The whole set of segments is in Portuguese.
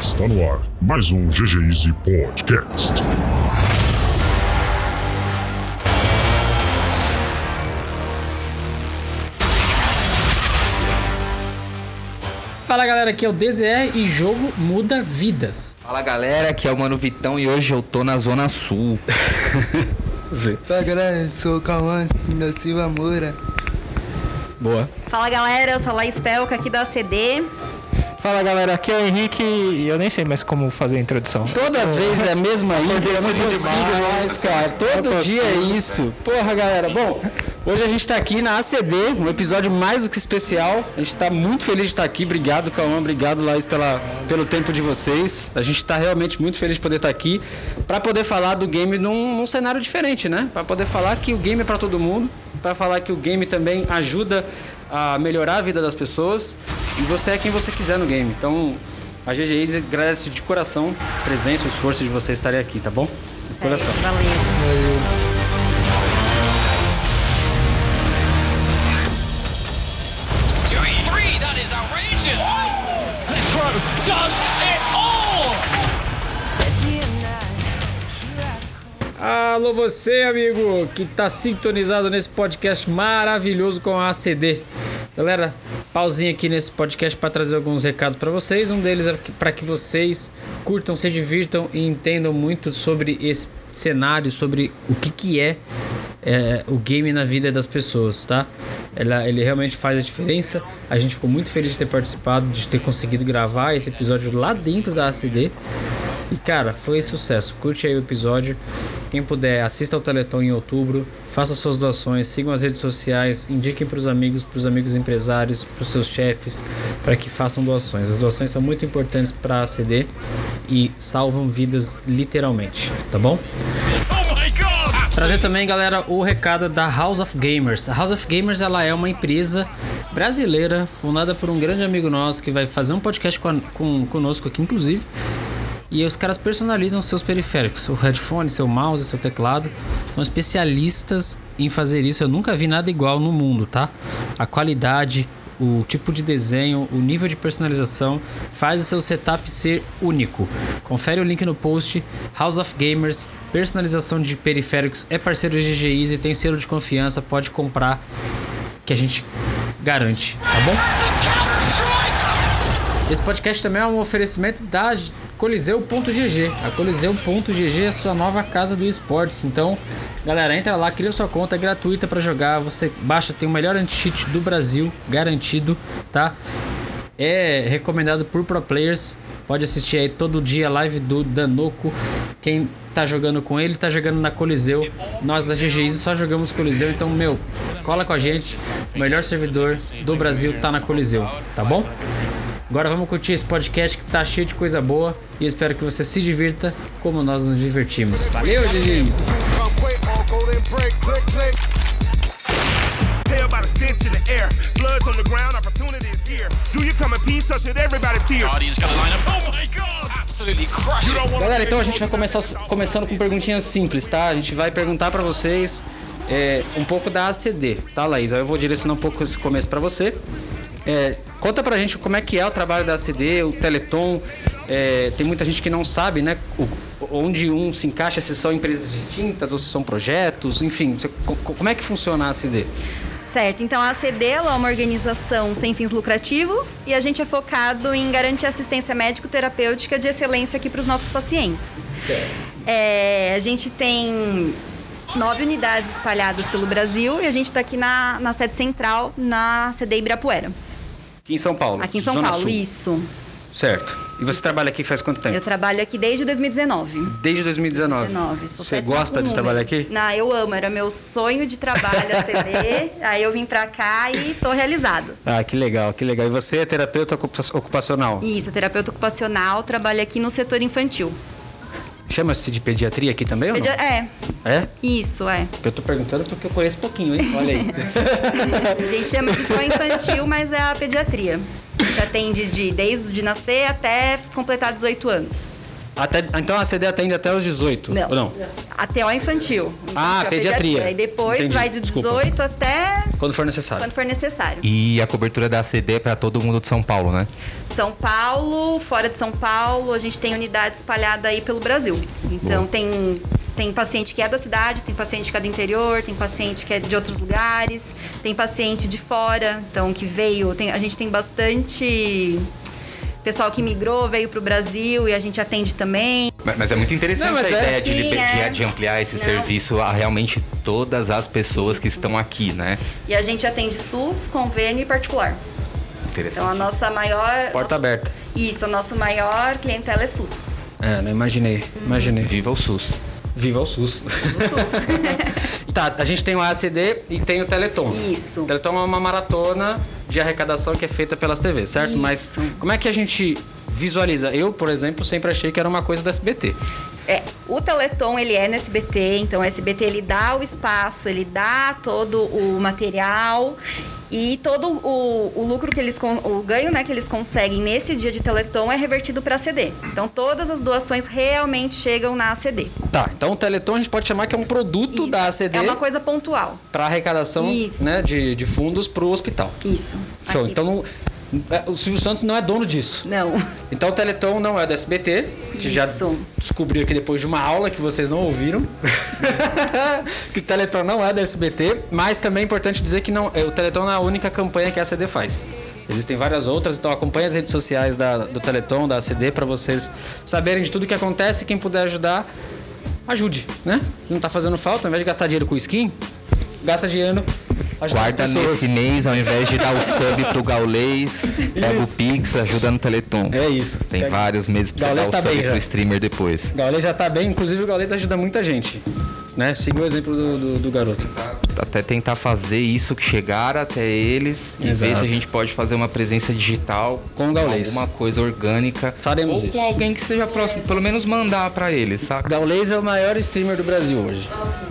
Está no ar mais um GG Easy Podcast. Fala galera, aqui é o DZR e jogo muda vidas. Fala galera, aqui é o Mano Vitão e hoje eu tô na Zona Sul. Fala galera, eu sou o Cauã da Silva Moura. Boa. Fala galera, eu sou a Laís Pelca aqui da CD. Fala galera, aqui é o Henrique e eu nem sei mais como fazer a introdução. Toda vez é a mesma intro, eu não consigo mais, cara. Todo Não dia é isso. Porra, galera. Bom, hoje a gente tá aqui na ACD, um episódio mais do que especial. A gente tá muito feliz de estar aqui. Obrigado, Cauã. Obrigado, Laís, pela, pelo tempo de vocês. A gente tá realmente muito feliz de poder estar aqui para poder falar do game num, num cenário diferente, né? Para poder falar que o game é para todo mundo, para falar que o game também ajuda a melhorar a vida das pessoas e você é quem você quiser no game. Então, a GG agradece de coração a presença, o esforço de vocês estarem aqui, tá bom? De coração. Valeu. Three, Alô você, amigo, que tá sintonizado nesse podcast maravilhoso com a ACD. Galera, pausinha aqui nesse podcast para trazer alguns recados para vocês. Um deles é para que vocês curtam, se divirtam e entendam muito sobre esse cenário, sobre o que que é é, o game na vida das pessoas, tá? Ela, ele realmente faz a diferença. A gente ficou muito feliz de ter participado, de ter conseguido gravar esse episódio lá dentro da ACD. E cara, foi sucesso. Curte aí o episódio. Quem puder, assista ao Teleton em outubro, faça suas doações, sigam as redes sociais, indiquem para os amigos, para os amigos empresários, para os seus chefes, para que façam doações. As doações são muito importantes para a ACD e salvam vidas literalmente, tá bom? Trazer também, galera, o recado da House of Gamers. A House of Gamers ela é uma empresa brasileira fundada por um grande amigo nosso que vai fazer um podcast com, a- com- conosco aqui, inclusive. E os caras personalizam seus periféricos, o headphone, seu mouse, seu teclado. São especialistas em fazer isso. Eu nunca vi nada igual no mundo, tá? A qualidade, o tipo de desenho, o nível de personalização faz o seu setup ser único. Confere o link no post. House of Gamers, personalização de periféricos, é parceiro de GG Easy, tem selo de confiança, pode comprar que a gente garante, tá bom? Esse podcast também é um oferecimento da Coliseu.gg. A Coliseu.gg é a sua nova casa do esportes. Então, galera, entra lá, cria sua conta, é gratuita para jogar. Você baixa, tem o melhor anti-cheat do Brasil, garantido, tá? É recomendado por pro players. Pode assistir aí todo dia a live do Danoco. Quem tá jogando com ele tá jogando na Coliseu. Nós da GG Easy só jogamos Coliseu, então, meu, cola com a gente. O melhor servidor do Brasil tá na Coliseu, tá bom? Agora vamos curtir esse podcast que tá cheio de coisa boa e espero que você se divirta como nós nos divertimos. Valeu, up. Oh Galera, então a gente vai começar começando com perguntinhas simples, tá? A gente vai perguntar pra vocês é, um pouco da ACD, tá, Laís? Aí eu vou direcionar um pouco esse começo pra você. É, conta pra gente como é que é o trabalho da ACD, o Teleton. É, tem muita gente que não sabe, né? o- onde um se encaixa, se são empresas distintas ou se são projetos, enfim. você- como é que funciona a ACD? Certo, então a ACD é uma organização sem fins lucrativos e a gente é focado em garantir assistência médico-terapêutica de excelência aqui para os nossos pacientes. É, a gente tem nove unidades espalhadas pelo Brasil e a gente está aqui na, na sede central, na CD Ibirapuera, Aqui em São Paulo. aqui em São Zona Paulo, Sul. isso. Certo. E você trabalha aqui faz quanto tempo? Eu trabalho aqui desde 2019. Desde 2019. 19. Sou Você péssima gosta de número. trabalhar aqui? Não, eu amo. Era meu sonho de trabalho a CD. aí eu vim pra cá e tô realizado. Ah, que legal, que legal. E você é terapeuta ocupa- ocupacional? Isso, terapeuta ocupacional, trabalho aqui no setor infantil. Chama-se de pediatria aqui também ou não? É, É? isso, é. Eu tô perguntando porque eu conheço pouquinho, hein? Olha aí. A gente chama de só infantil, mas é a pediatria. A gente atende de, desde de nascer até completar 18 anos. Até, então a CD atende até os 18? Não. Ou não? Até o infantil. Ah, Infantil, a pediatria. E depois Entendi, vai de desculpa. 18 até Quando for necessário. quando for necessário. E a cobertura da ACD é para todo mundo de São Paulo, né? São Paulo, fora de São Paulo, a gente tem unidade espalhada aí pelo Brasil. Então tem tem paciente que é da cidade, tem paciente que é do interior, tem paciente que é de outros lugares, tem paciente de fora, então que veio, tem- a gente tem bastante pessoal que migrou, veio para o Brasil e a gente atende também. Mas, mas é muito interessante Não, a é- ideia de, Sim, é. de- ampliar esse Não. serviço a realmente todas as pessoas que estão aqui, né? E a gente atende SUS, convênio e particular. Interessante. Então a nossa maior Porta aberta. Isso, a nossa maior clientela é SUS. É, não imaginei. Imaginei. Viva o SUS. Viva o SUS. tá, a gente tem o ACD e tem o Teleton. Isso. O Teleton é uma maratona de arrecadação que é feita pelas TVs, certo? Mas Isso. como é que a gente visualiza? Eu, por exemplo, sempre achei que era uma coisa da SBT. É, o Teleton ele é no SBT, então o SBT ele dá o espaço, ele dá todo o material e todo o, o lucro que eles o ganho né, que eles conseguem nesse dia de Teleton é revertido para a CD. Então todas as doações realmente chegam na ACD. Tá, então o Teleton a gente pode chamar que é um produto Isso. da ACD É uma coisa pontual. para arrecadação Isso. né, de, de fundos para o hospital. Isso. Show. Aqui. Então não- o Silvio Santos não é dono disso. Não. Então o Teleton não é do SBT, que já descobriu aqui depois de uma aula que vocês não ouviram. que o Teleton não é do SBT, mas também é importante dizer que não, é, o Teleton não é a única campanha que a ACD faz. Existem várias outras, então acompanhe as redes sociais da- do Teleton, da ACD, para vocês saberem de tudo que acontece. Quem puder ajudar, ajude, né? Não tá fazendo falta, ao invés de gastar dinheiro com skin, gasta dinheiro Guarda as pessoas. nesse mês, ao invés de dar o sub pro Gaulês, pega o. Pix, ajuda no Teleton. É isso. Tem Pega- vários meses pra você Gaulês dar o tá sub bem pro streamer depois. O Gaules já tá bem, inclusive o Gaules ajuda muita gente. Né? Siga o exemplo do, do, do garoto. Até tentar fazer isso que chegar até eles e ver Exato. se a gente pode fazer uma presença digital Com o Gaulês. alguma coisa orgânica. Faremos ou isso. com alguém que seja próximo, pelo menos mandar pra eles, O saca? Gaules é o maior streamer do Brasil hoje.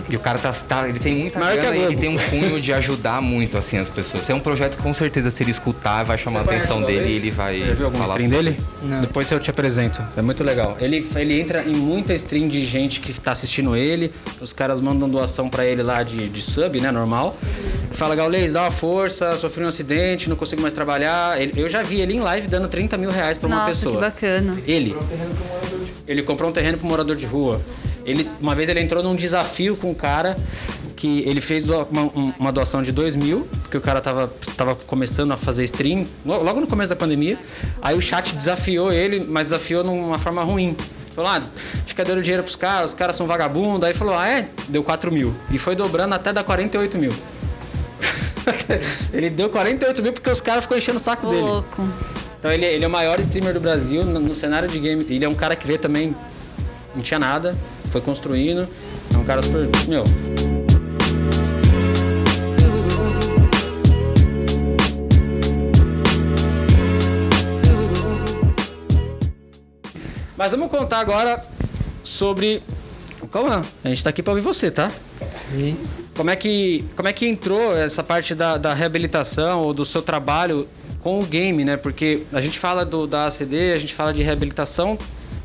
E o cara tá, tá- ele tem muita Maior grana ele tem um cunho de ajudar muito assim as pessoas. Esse é um projeto que com certeza se ele escutar vai chamar a atenção dele e ele vai Você já viu algum falar stream sobre. dele? Não. Depois eu te apresento. É muito legal. Ele, ele entra em muita stream de gente que tá assistindo ele. Os caras mandam doação pra ele lá de, de sub, né? Normal. Fala, Gaules, dá uma força, sofri um acidente, não consigo mais trabalhar. Ele- eu já vi ele em live dando 30 mil reais pra uma Nossa, pessoa. que bacana. Ele. Ele comprou um terreno pro morador de rua. Ele, uma vez ele entrou num desafio com um cara que ele fez uma, um- uma doação de 2 mil, porque o cara tava, tava começando a fazer stream, lo- logo no começo da pandemia. Aí o chat desafiou ele, mas desafiou numa forma ruim. Falou, ah, fica dando dinheiro pros caras, os caras são vagabundos. Aí falou, ah, é? Deu 4 mil. E foi dobrando até dar 48 mil. ele deu 48 mil porque os caras ficou enchendo o saco Ô, dele. louco. Então ele, ele é o maior streamer do Brasil no, no cenário de game. Ele é um cara que vê também. Não tinha nada, foi construindo. É um cara super. Meu. Mas vamos contar agora sobre. Calma, a gente tá aqui pra ouvir você, tá? Sim. Como é que, como é que entrou essa parte da, da reabilitação ou do seu trabalho com o game, né? Porque a gente fala do, da ACD, a gente fala de reabilitação,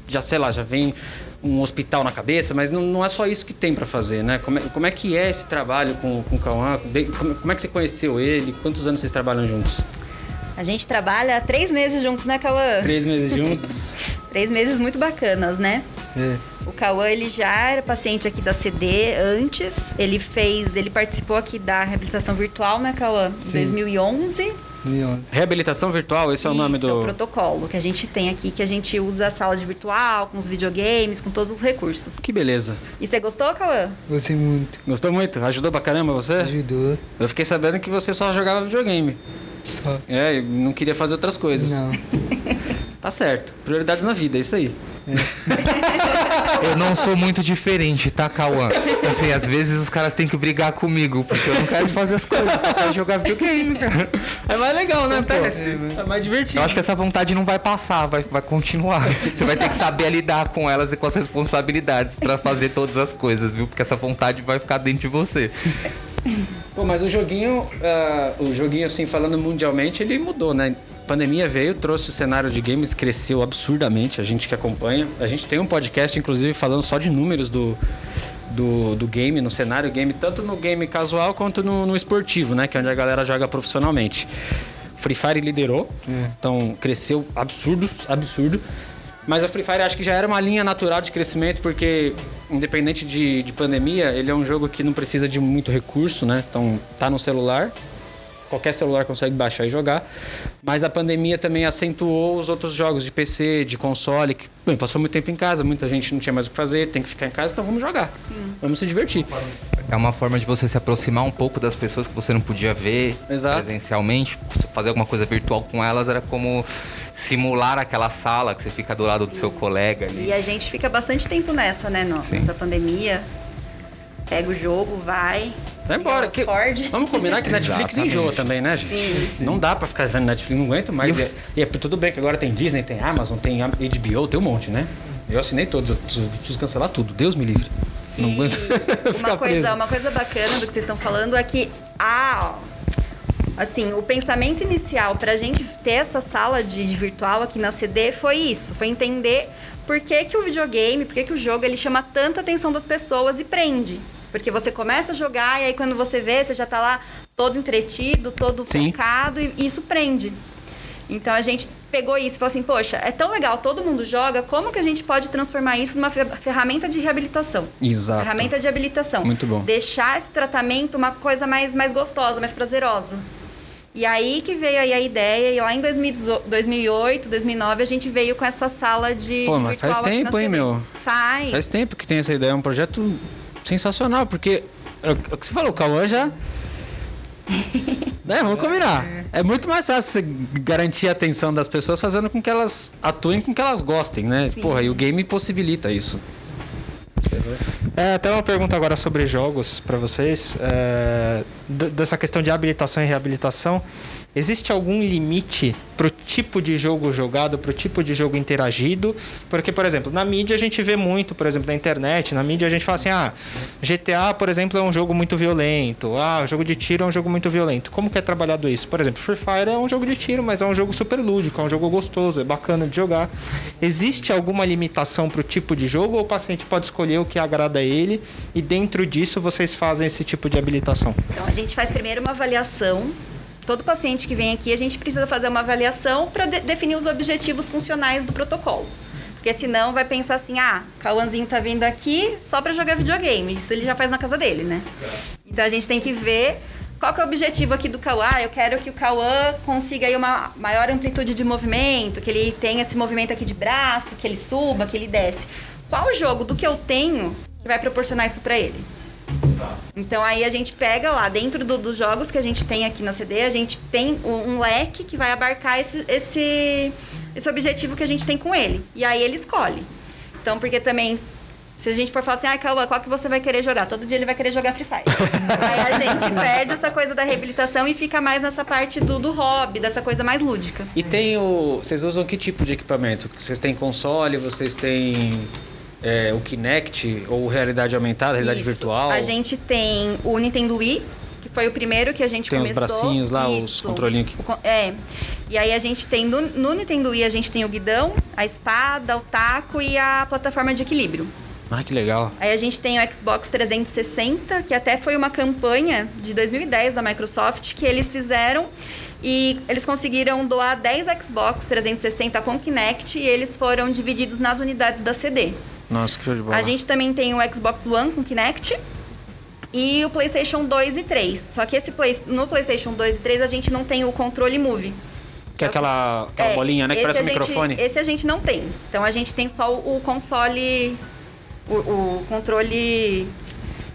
já sei lá, já vem um hospital na cabeça, mas não, não é só isso que tem para fazer, né? Como é, como é que é esse trabalho com, com o Cauã? Como, como é que você conheceu ele? Quantos anos vocês trabalham juntos? A gente trabalha três meses juntos, né, Cauã? Três meses juntos? Três meses muito bacanas, né? É. O Cauã, ele já era paciente aqui da CD antes. Ele fez, ele participou aqui da reabilitação virtual, né, Cauã? Em Sim. 2011. 2011. Reabilitação virtual, esse é o nome Isso, do. é o protocolo que a gente tem aqui, que a gente usa a sala de virtual, com os videogames, com todos os recursos. Que beleza. E você gostou, Cauã? Gostei muito. Gostou muito? Ajudou pra caramba você? Ajudou. Eu fiquei sabendo que você só jogava videogame. Só. É, e não queria fazer outras coisas. Não. Tá certo. Prioridades na vida, é isso aí. Eu não sou muito diferente, tá, Cauã? Assim, às vezes os caras têm que brigar comigo, porque eu não quero fazer as coisas, eu só quero jogar videogame, cara. É mais legal, né, pô? Acontece. É mais divertido. Eu acho que essa vontade não vai passar, vai, vai continuar. Você vai ter que saber lidar com elas e com as responsabilidades pra fazer todas as coisas, viu? Porque essa vontade vai ficar dentro de você. Pô, mas o joguinho, ah, o joguinho, assim, falando mundialmente, ele mudou, né? Pandemia veio, trouxe o cenário de games, cresceu absurdamente, a gente que acompanha. A gente tem um podcast, inclusive, falando só de números do, do, do game, no cenário game, tanto no game casual quanto no, no esportivo, né? Que é onde a galera joga profissionalmente. Free Fire liderou, então cresceu absurdo, absurdo. Mas a Free Fire acho que já era uma linha natural de crescimento, porque independente de, de pandemia, ele é um jogo que não precisa de muito recurso, né? Então tá no celular, qualquer celular consegue baixar e jogar. Mas a pandemia também acentuou os outros jogos de PC, de console, que bem, passou muito tempo em casa, muita gente não tinha mais o que fazer, tem que ficar em casa, então vamos jogar. Vamos se divertir. É uma forma de você se aproximar um pouco das pessoas que você não podia ver Exato. presencialmente. Fazer alguma coisa virtual com elas era como simular aquela sala que você fica do lado do seu colega ali. E a gente fica bastante tempo nessa, né? no- Sim. Nessa pandemia. Pega o jogo, vai. Vai embora. que- vamos combinar que Netflix Exatamente. enjoa também, né, gente? Sim. Não dá pra ficar vendo Netflix, não aguento mais. E, é- e é tudo bem que agora tem Disney, tem Amazon, tem HBO, tem um monte, né? Eu assinei todos, eu preciso, cancelar tudo. Deus me livre. Não aguento uma coisa, uma coisa bacana do que vocês estão falando é que a assim, o pensamento inicial pra gente ter essa sala de, de virtual aqui na CD foi isso, foi entender por que, que o videogame, por que, que o jogo ele chama tanta atenção das pessoas e prende. Porque você começa a jogar e aí quando você vê, você já tá lá todo entretido, todo Sim. focado e isso prende. Então a gente pegou isso e falou assim, poxa, é tão legal, todo mundo joga, como que a gente pode transformar isso numa fer- ferramenta de reabilitação? Exato. Ferramenta de habilitação. Muito bom. Deixar esse tratamento uma coisa mais, mais gostosa, mais prazerosa. E aí que veio aí a ideia, e lá em 2018 2008, 2009, a gente veio com essa sala de, Pô, de mas faz tempo, hein, meu? Faz. Faz tempo que tem essa ideia, é um projeto sensacional, porque é o que você falou, o Cauã já. É, vamos combinar. É muito mais fácil você garantir a atenção das pessoas fazendo com que elas atuem com que elas gostem, né? Porra, e o game possibilita isso. É, até uma pergunta agora sobre jogos para vocês. É, dessa questão de habilitação e reabilitação. Existe algum limite pro tipo de jogo jogado, pro tipo de jogo interagido? Porque, por exemplo, na mídia a gente vê muito, por exemplo, na internet, na mídia a gente fala assim, ah, GTA, por exemplo, é um jogo muito violento. Ah, o jogo de tiro é um jogo muito violento. Como que é trabalhado isso? Por exemplo, Free Fire é um jogo de tiro, mas é um jogo super lúdico, é um jogo gostoso, é bacana de jogar. Existe alguma limitação pro tipo de jogo ou o paciente pode escolher o que agrada a ele e dentro disso vocês fazem esse tipo de habilitação? Então a gente faz primeiro uma avaliação. Todo paciente que vem aqui, a gente precisa fazer uma avaliação para definir os objetivos funcionais do protocolo. Porque senão vai pensar assim, ah, Cauãzinho tá vindo aqui só para jogar videogame. Isso ele já faz na casa dele, né? Então a gente tem que ver qual que é o objetivo aqui do Cauã. Ah, eu quero que o Cauã consiga aí uma maior amplitude de movimento, que ele tenha esse movimento aqui de braço, que ele suba, que ele desce. Qual jogo do que eu tenho que vai proporcionar isso para ele? Então aí a gente pega lá, dentro do- dos jogos que a gente tem aqui na CD, a gente tem um, um leque que vai abarcar esse, esse, esse objetivo que a gente tem com ele. E aí ele escolhe. Então, porque também, se a gente for falar assim, ah, Cauã, qual que você vai querer jogar? Todo dia ele vai querer jogar Free Fire. aí a gente perde essa coisa da reabilitação e fica mais nessa parte do, do hobby, dessa coisa mais lúdica. E tem o. Vocês usam que tipo de equipamento? Vocês têm console, vocês têm é, o Kinect ou realidade aumentada, realidade Isso. virtual? A gente tem o Nintendo Wii, que foi o primeiro que a gente Tem os começou. bracinhos lá, os Isso. controlinhos que- O con- É. E aí a gente tem no, no Nintendo Wii a gente tem o guidão, a espada, o taco e a plataforma de equilíbrio. Ah, que legal. Aí a gente tem o Xbox 360, que até foi uma campanha de 2010 da Microsoft que eles fizeram e eles conseguiram doar 10 Xbox 360 com Kinect e eles foram divididos nas unidades da CD. Nossa, que show de bola. A gente também tem o Xbox One com Kinect e o PlayStation 2 e 3. Só que esse play, no PlayStation 2 e 3 a gente não tem o controle Move. Que é aquela, aquela É, bolinha, né? Que esse parece um a gente- microfone. Esse a gente não tem. Então a gente tem só o, o console, o, o controle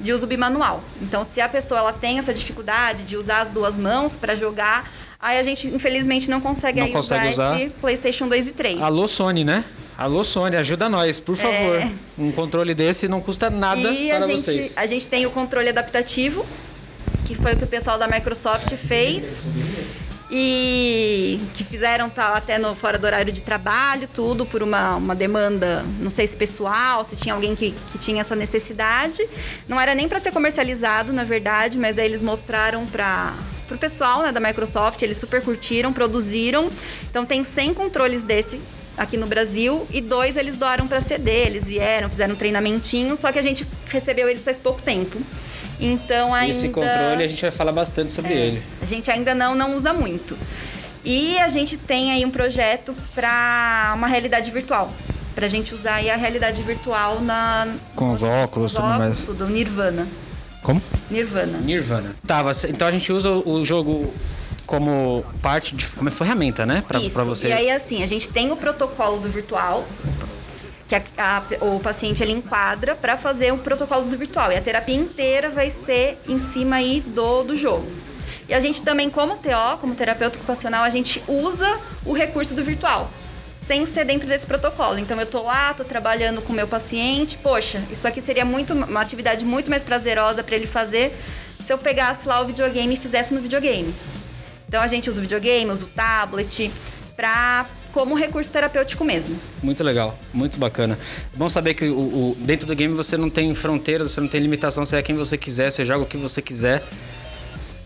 de uso bimanual. Então se a pessoa ela tem essa dificuldade de usar as duas mãos para jogar, aí a gente infelizmente não consegue, Não aí consegue usar. esse PlayStation 2 e 3. Alô, Sony, né? Alô, Sony, ajuda nós, por favor. É. Um controle desse não custa nada e para a gente, vocês. a gente tem o controle adaptativo, que foi o que o pessoal da Microsoft fez. E que fizeram tá, até no fora do horário de trabalho, tudo por uma, uma demanda, não sei se pessoal, se tinha alguém que, que tinha essa necessidade. Não era nem para ser comercializado, na verdade, mas aí eles mostraram para pro pessoal né, da Microsoft, eles super curtiram, produziram. Então tem 100 controles desse aqui no Brasil e dois eles doaram para CD, eles vieram, fizeram um treinamentinho, só que a gente recebeu eles faz pouco tempo. Então ainda Esse controle a gente vai falar bastante sobre É, ele. a gente ainda não não usa muito. E a gente tem aí um projeto para uma realidade virtual. Pra gente usar aí a realidade virtual na Com os óculos, os tudo óculos, mais. tudo, Nirvana. Como? Nirvana. Nirvana. Tá, então a gente usa o jogo como parte de como ferramenta, né? Pra, Isso. pra você. E aí, assim, a gente tem o protocolo do virtual, que a- a- o paciente ele enquadra para fazer o protocolo do virtual. E a terapia inteira vai ser em cima aí do, do jogo. E a gente também, como TO, como terapeuta ocupacional, a gente usa o recurso do virtual. Sem ser dentro desse protocolo. Então eu tô lá, tô trabalhando com o meu paciente. Poxa, isso aqui seria muito uma atividade muito mais prazerosa para ele fazer se eu pegasse lá o videogame e fizesse no videogame. Então a gente usa o videogame, usa o tablet para como recurso terapêutico mesmo. Muito legal, muito bacana. Bom saber que o, o- dentro do game você não tem fronteiras, você não tem limitação, você é quem você quiser, você joga o que você quiser.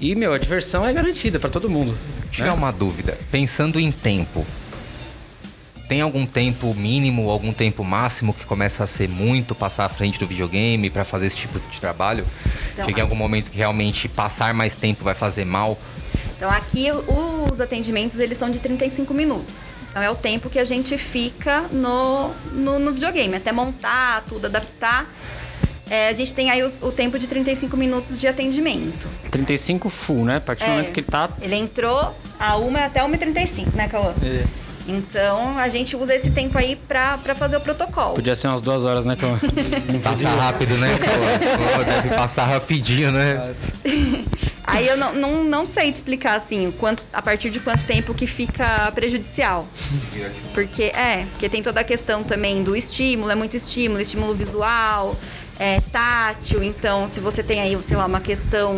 E, meu, a diversão é garantida pra todo mundo. Tirar uma dúvida. Pensando em tempo. Tem algum tempo mínimo, algum tempo máximo que começa a ser muito passar à frente do videogame pra fazer esse tipo de trabalho? Então, Chega em algum momento que realmente passar mais tempo vai fazer mal? Então aqui os atendimentos eles são de 35 minutos. Então é o tempo que a gente fica no, no, no videogame, até montar tudo, adaptar. É, a gente tem aí o, o tempo de 35 minutos de atendimento. 35 full, né? A partir do É. momento que ele tá. Ele entrou a uma até 1h35, né, Cauã? É. Então a gente usa esse tempo aí pra, pra fazer o protocolo. Podia ser umas duas horas, né? Cauã? Passa rápido, né? Pô, deve passar rapidinho, né? Aí eu não, não, não sei te explicar assim, quanto, a partir de quanto tempo que fica prejudicial. Porque é, porque tem toda a questão também do estímulo, é muito estímulo, estímulo visual, é, tátil. Então, se você tem aí, sei lá, uma questão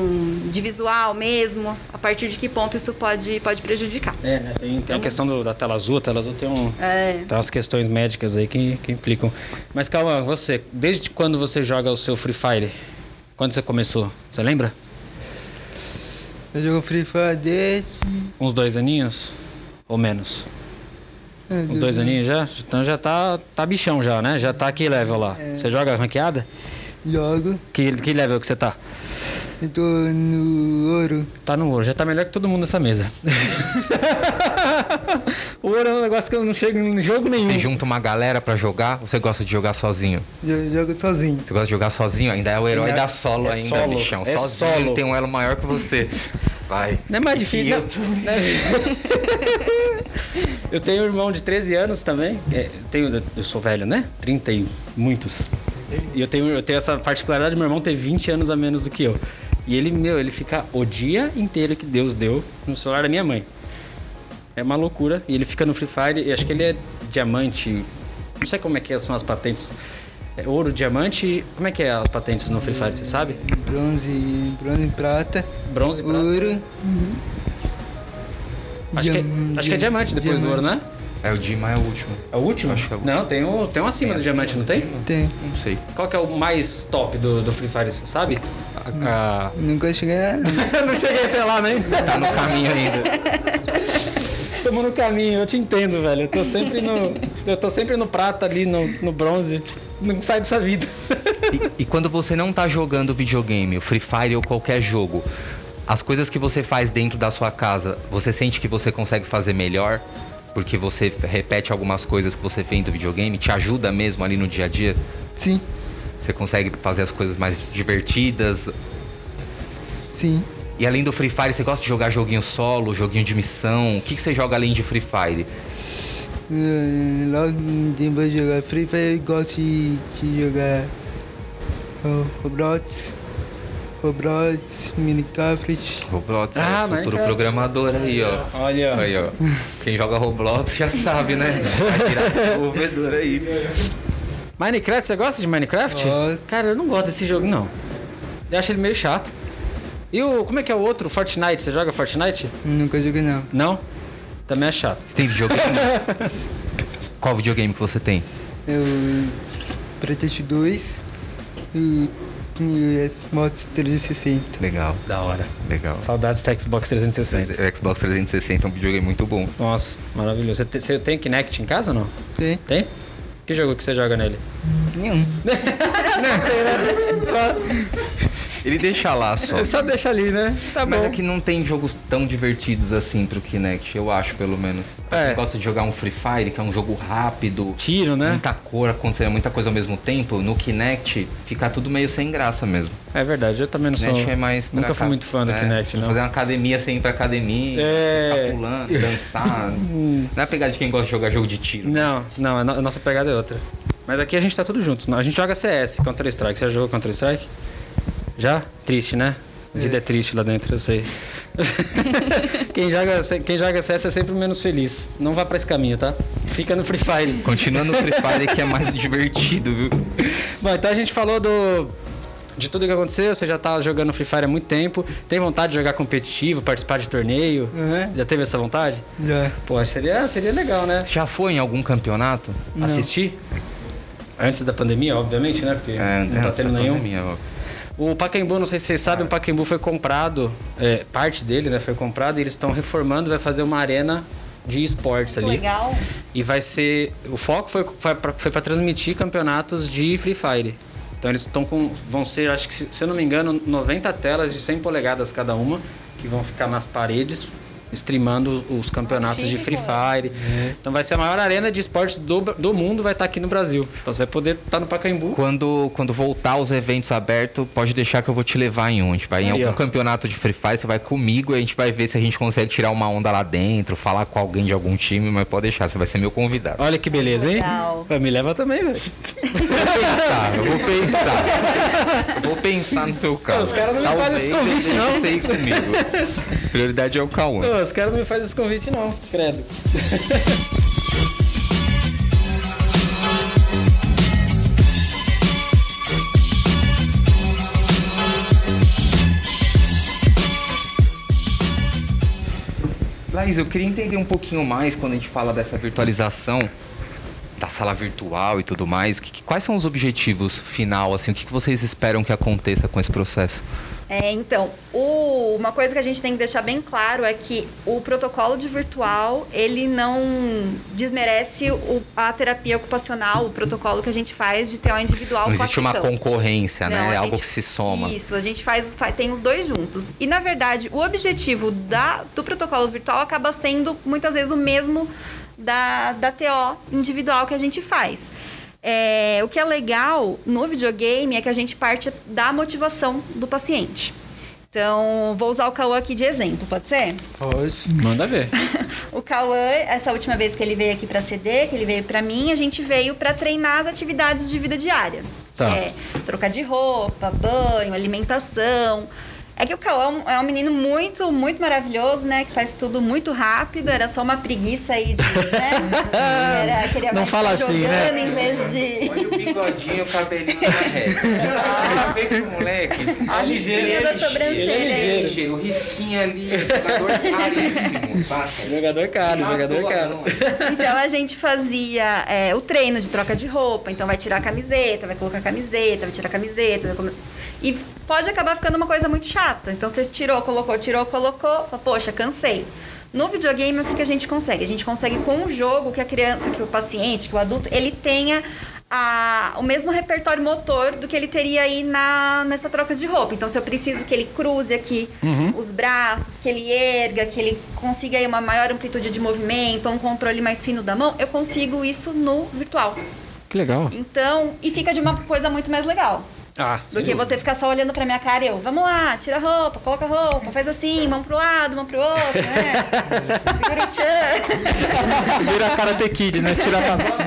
de visual mesmo, a partir de que ponto isso pode, pode prejudicar? É, né? Tem, tem a questão do- da tela azul, a tela azul tem um. É. Tem umas questões médicas aí que, que implicam. Mas calma, você, desde quando você joga o seu Free Fire? Quando você começou? Você lembra? Eu jogo Free Fire desde. Uns dois aninhos? Ou menos? é, Uns do- dois aninhos já? Então já tá, tá bichão já, né? Já tá que level lá? Você joga ranqueada? Jogo. Que, que level que você tá? Eu tô no ouro. Tá no ouro, já tá melhor que todo mundo nessa mesa. o ouro é um negócio que eu não chego em jogo nenhum. Você junta uma galera pra jogar ou você gosta de jogar sozinho? Eu jogo sozinho. Você gosta de jogar sozinho? Ainda é o herói Ainda- da solo é ainda, solo, bichão. é sozinho solo. ele tem um elo maior que você. Vai. Não é mais difícil. eu não. Não é- eu tenho um irmão de 13 anos também. É, tenho, eu sou velho, né? 30 e muitos. E eu tenho, eu tenho essa particularidade, meu irmão tem 20 anos a menos do que eu. E ele, meu, ele fica o dia inteiro que Deus deu no celular da minha mãe. É uma loucura. E ele fica no Free Fire, e acho que ele é diamante. Não sei como é que são as patentes. É ouro, diamante. Como é que é as patentes no Free Fire, você sabe? Bronze, bronze e prata. Bronze, prata. Ouro. Acho que, é, acho que é diamante depois do ouro, né? É, o Dima é o último. É o último? Acho que é o último. Não, tem um, tem um acima do diamante, não tem? Tem. Não sei. Qual que é o mais top do, do Free Fire, você sabe? A- a- Nunca cheguei lá, não. Cheguei até lá, nem. Tá no caminho ainda. Tamo no caminho, eu te entendo, velho. Eu tô sempre no. Eu tô sempre no prata ali, no, no bronze. Não sai dessa vida. E, e quando você não tá jogando videogame, o Free Fire ou qualquer jogo, as coisas que você faz dentro da sua casa, você sente que você consegue fazer melhor? Porque você repete algumas coisas que você fez do videogame? Te ajuda mesmo ali no dia a dia? Sim, Você consegue fazer as coisas mais divertidas? sim. E além do Free Fire, você gosta de jogar joguinho solo, joguinho de missão? O que, que você joga além de Free Fire? Eh, Logo tempo de jogar Free Fire, eu gosto de, de jogar oh, Roblox, Roblox, Minecraft. Roblox é Ah, o futuro Minecraft. programador aí, ó. Olha. Aí, ó. Quem joga Roblox já sabe, né? Vai virar desenvolvedor aí. Minecraft, você gosta de Minecraft? Gosto. Cara, eu não gosto desse jogo, não. Eu acho ele meio chato. E o. Como é que é o outro? Fortnite? Você joga Fortnite? Nunca joguei não. Não? Também é chato. Você tem videogame? Qual videogame que você tem? Eu Pretest 2, o e Xbox 360. Legal, Da hora. legal. Saudades do Xbox 360. O Xbox 360 é um videogame muito bom. Nossa, maravilhoso. Você tem, você tem Kinect em casa ou não? Tem? Tem? Que jogo que você joga nele? Nenhum. Só, Ele deixa lá só. só deixa ali, né? Tá Mas bom. é que não tem jogos tão divertidos assim pro Kinect, eu acho, pelo menos. Pra É. gosta de jogar um Free Fire, que é um jogo rápido, Tiro, né? muita cor, acontecendo muita coisa ao mesmo tempo, no Kinect fica tudo meio sem graça mesmo. É verdade, eu também não sou. Kinect é mais. Nunca fui muito fã do é, Kinect, não. Fazer uma academia sem ir pra academia, É. ficar pulando, dançar. não é a pegada de quem gosta de jogar jogo de tiro. Não, não, a nossa pegada é outra. Mas aqui a gente tá tudo junto. A gente joga CS, Counter-Strike. Você já jogou Counter-Strike? Já? Triste, né? A vida é triste lá dentro, eu sei. quem, joga, quem joga CS é sempre o menos feliz. Não vá pra esse caminho, tá? Fica no Free Fire. Continua no Free Fire que é mais divertido, viu? Bom, então a gente falou do. De tudo que aconteceu, você já tá jogando Free Fire há muito tempo. Tem vontade de jogar competitivo, participar de torneio? Uhum. Já teve essa vontade? Já. Pô, seria, seria legal, né? Já foi em algum campeonato? Assistir? Antes da pandemia, obviamente, né? Porque não tá antes tendo da nenhum. pandemia, ó. O Pacaembu, não sei se vocês sabem, o Pacaembu foi comprado, é, parte dele, né, foi comprado e eles estão reformando, vai fazer uma arena de esportes ali. Legal. E vai ser, o foco foi foi para transmitir campeonatos de Free Fire. Então eles estão com, vão ser, acho que se se eu não me engano, 90 telas de 100 polegadas cada uma, que vão ficar nas paredes streamando os campeonatos de Free. Fire. Então vai ser a maior arena de esportes do, do mundo, vai estar aqui no Brasil. Então você vai poder estar no Pacaembu. Quando, quando voltar os eventos abertos, pode deixar que eu vou te levar em um. A gente vai em algum ó. campeonato de Free Fire, você vai comigo e a gente vai ver se a gente consegue tirar uma onda lá dentro, falar com alguém de algum time, mas pode deixar, você vai ser meu convidado. Olha que beleza, hein? Legal. Me leva também, velho. pensar, eu vou pensar. Eu vou pensar no seu caso. Os caras não me fazem esse convite, não. deixe Você ir comigo. Prioridade é o Cauã. Ô, os caras não me fazem esse convite, não. Credo. Laís, eu queria entender um pouquinho mais quando a gente fala dessa virtualização da sala virtual e tudo mais. Que- quais são os objetivos final, assim? O que vocês esperam que aconteça com esse processo? É, então, o- uma coisa que a gente tem que deixar bem claro é que o protocolo de virtual, ele não desmerece o- a terapia ocupacional, o protocolo que a gente faz de TO individual Não existe uma concorrência, Não, né? É algo gente- que se soma. Isso, a gente faz, fa- tem os dois juntos. E na verdade, o objetivo da, do protocolo virtual acaba sendo muitas vezes o mesmo da, da TO individual que a gente faz. É, o que é legal no videogame é que a gente parte da motivação do paciente. Então, vou usar o Cauã aqui de exemplo, pode ser? Pode. Manda ver. O Cauã, essa última vez que ele veio aqui para CD, que ele veio para mim, a gente veio para treinar as atividades de vida diária. Tá. É trocar de roupa, banho, alimentação. É que o Cauã é um- é um menino muito, muito maravilhoso, né? Que faz tudo muito rápido. Era só uma preguiça aí de, né? Era, queria Não fala assim, jogando né? em vez de... Olha o bigodinho, o cabelinho na reta. Já vê que o moleque. A ligeira da sobrancelha ele é aí. ligeiro, o risquinho ali, jogador caríssimo, saca? Jogador caro, jogador caro. Então a gente fazia é, o treino de troca de roupa. Então vai tirar a camiseta, vai colocar a camiseta, vai tirar a camiseta. vai E pode acabar ficando uma coisa muito chata. Então você tirou, colocou, tirou, colocou. Poxa, cansei. No videogame, o que, que a gente consegue? A gente consegue com o jogo que a criança, que o paciente, que o adulto, ele tenha a- o mesmo repertório motor do que ele teria aí na, nessa troca de roupa. Então, se eu preciso que ele cruze aqui os braços, que ele erga, que ele consiga aí uma maior amplitude de movimento, um controle mais fino da mão, eu consigo isso no virtual. Que legal. Então, e fica de uma coisa muito mais legal. Ah, Do que você ficar só olhando pra minha cara e eu, vamos lá, tira a roupa, coloca a roupa, faz assim, mão pro lado, mão pro outro, né? Segura o tchan. Vira Karate Kid, né? Tira a casaco.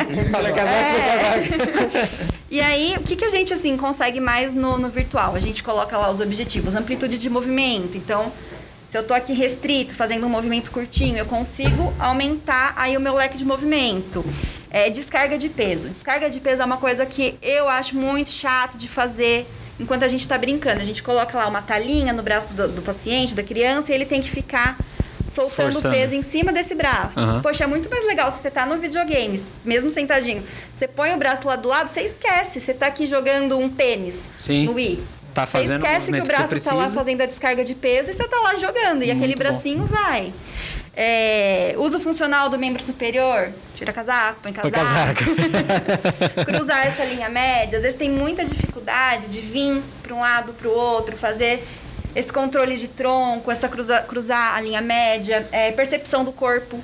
É. E aí, o que, que a gente assim consegue mais no, no virtual? A gente coloca lá os objetivos, amplitude de movimento. Então, se eu tô aqui restrito, fazendo um movimento curtinho, eu consigo aumentar aí o meu leque de movimento. É, descarga de peso. Descarga de peso é uma coisa que eu acho muito chato de fazer enquanto a gente está brincando. A gente coloca lá uma talinha no braço do, do paciente, da criança, e ele tem que ficar soltando Forçando. o peso em cima desse braço. Aham. Poxa, é muito mais legal se você tá no videogame, mesmo sentadinho. Você põe o braço lá do lado, você esquece. Você tá aqui jogando um tênis Sim. no Wii. Tá Você fazendo o esquece que o braço você tá lá fazendo a descarga de peso e você tá lá jogando. E aquele Muito bom. bracinho vai. É, uso funcional do membro superior. Tira casaco, põe Põe casaco. casaco. Cruzar essa linha média. Às vezes tem muita dificuldade de vir para um lado, para o outro, fazer esse controle de tronco, essa cruza, cruzar a linha média, é, percepção do corpo.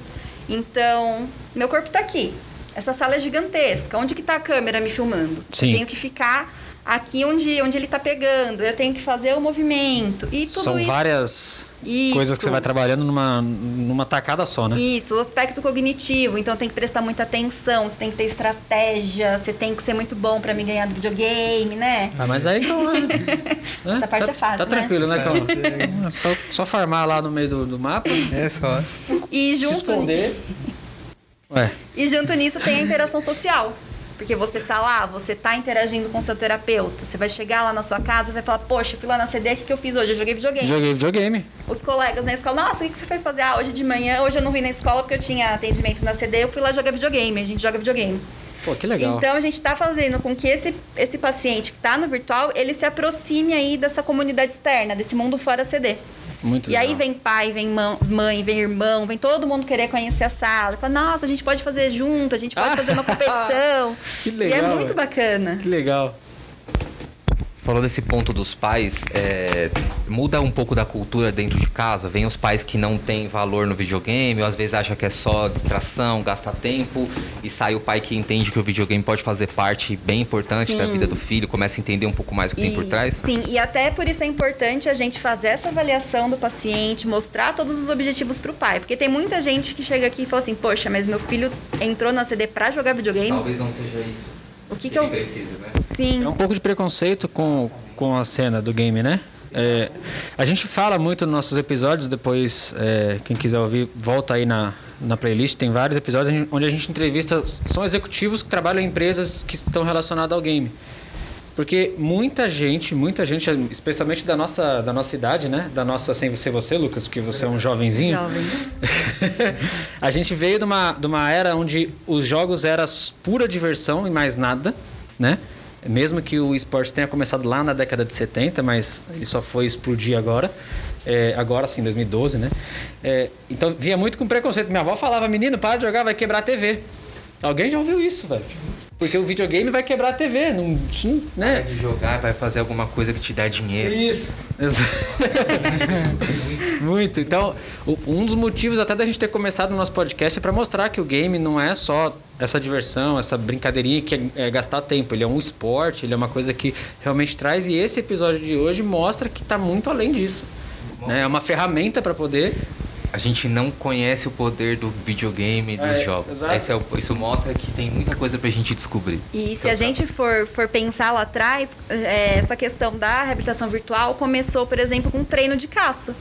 Então, meu corpo tá aqui. Essa sala é gigantesca. Onde que tá a câmera me filmando? Sim. Eu tenho que ficar aqui onde, onde ele tá pegando. Eu tenho que fazer o movimento. E tudo São isso. várias Isso. coisas que você vai trabalhando numa, numa tacada só, né? Isso, o aspecto cognitivo. Então tem que prestar muita atenção, você tem que ter estratégia, você tem que ser muito bom pra me ganhar do videogame, né? Ah, mas aí, Cauã, né? Essa parte tá, é fácil, Tá né? tranquilo, né, Cauã? É, Só, só farmar lá no meio do, do mapa, é só. E se junto, esconder. Ué, e junto nisso tem a interação social. Porque você tá lá, você tá interagindo com seu terapeuta. Você vai chegar lá na sua casa e vai falar, poxa, eu fui lá na CD, o que, que eu fiz hoje? Eu joguei videogame. joguei videogame. Os colegas na escola, nossa, o que, que você foi fazer? Ah, hoje de manhã, hoje eu não vim na escola porque eu tinha atendimento na CD, eu fui lá jogar videogame, a gente joga videogame. Pô, que legal. Então a gente está fazendo com que esse, esse paciente que está no virtual, ele se aproxime aí dessa comunidade externa, desse mundo fora CD. Muito e aí legal. vem pai, vem mã- mãe, vem irmão, vem todo mundo querer conhecer a sala. Fala, nossa, a gente pode fazer junto, a gente pode fazer uma competição. Que e é legal, muito velho. bacana. Que legal. Falou desse ponto dos pais, é, muda um pouco da cultura dentro de casa. Vem os pais que não têm valor no videogame, ou às vezes acham que é só distração, gasta tempo, e sai o pai que entende que o videogame pode fazer parte bem importante da Sim. vida do filho, começa a entender um pouco mais o que tem por E- trás. Sim, e até por isso é importante a gente fazer essa avaliação do paciente, mostrar todos os objetivos para o pai. Porque tem muita gente que chega aqui e fala assim, poxa, mas meu filho entrou na CD para jogar videogame. Talvez não seja isso. O que, que eu. precisa, né? Sim. É um pouco de preconceito com, com a cena do game, né? É, a gente fala muito nos nossos episódios, depois, é, quem quiser ouvir, volta aí na, na playlist. Tem vários episódios onde a gente entrevista. São executivos que trabalham em empresas que estão relacionadas ao game. Porque muita gente, muita gente, especialmente da nossa, da nossa idade, né? Da nossa, sem ser você, Lucas, porque você é um jovenzinho. Jovem. a gente veio de uma, de uma era onde os jogos eram pura diversão e mais nada, né? Mesmo que o esporte tenha começado lá na década de 70, mas ele só foi explodir agora. É, agora sim, 2012, né? É, então vinha muito com preconceito. Minha avó falava, menino, para de jogar, vai quebrar a TV. Alguém já ouviu isso, velho? Porque o videogame vai quebrar a TV, não, né? De jogar, vai fazer alguma coisa que te dá dinheiro. Isso. Muito. Então, um dos motivos até da gente ter começado o nosso podcast é para mostrar que o game não é só essa diversão, essa brincadeirinha que é, é gastar tempo. Ele é um esporte, ele é uma coisa que realmente traz. E esse episódio de hoje mostra que está muito além disso. Né? É uma ferramenta para poder. A gente não conhece o poder do videogame e dos É, jogos. é o- isso mostra que tem muita coisa pra gente descobrir. E se a gente for, for pensar lá atrás, é, essa questão da reabilitação virtual começou, por exemplo, com um treino de caça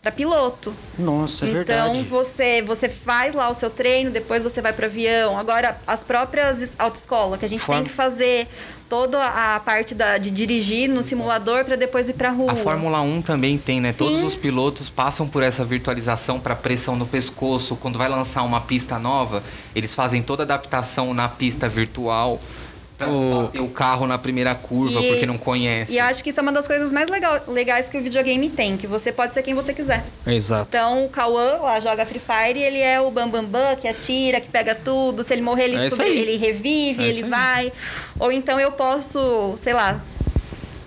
para piloto. Nossa, é então verdade. você você faz lá o seu treino, depois você vai para avião. Agora as próprias es- autoescola que a gente tem que fazer toda a parte da, de dirigir no simulador para depois ir para rua. A Fórmula 1 também tem, né? Sim. Todos os pilotos passam por essa virtualização para pressão no pescoço. Quando vai lançar uma pista nova, eles fazem toda a adaptação na pista virtual O- o carro na primeira curva, E- porque não conhece. E acho que isso é uma das coisas mais legal- legais que o videogame tem, que você pode ser quem você quiser. Exato. Então o Cauã lá joga Free Fire e ele é o Bambambam, Bam Bam, que atira, que pega tudo. Se ele morrer, ele, É ele revive, É ele vai. Ou então eu posso, sei lá,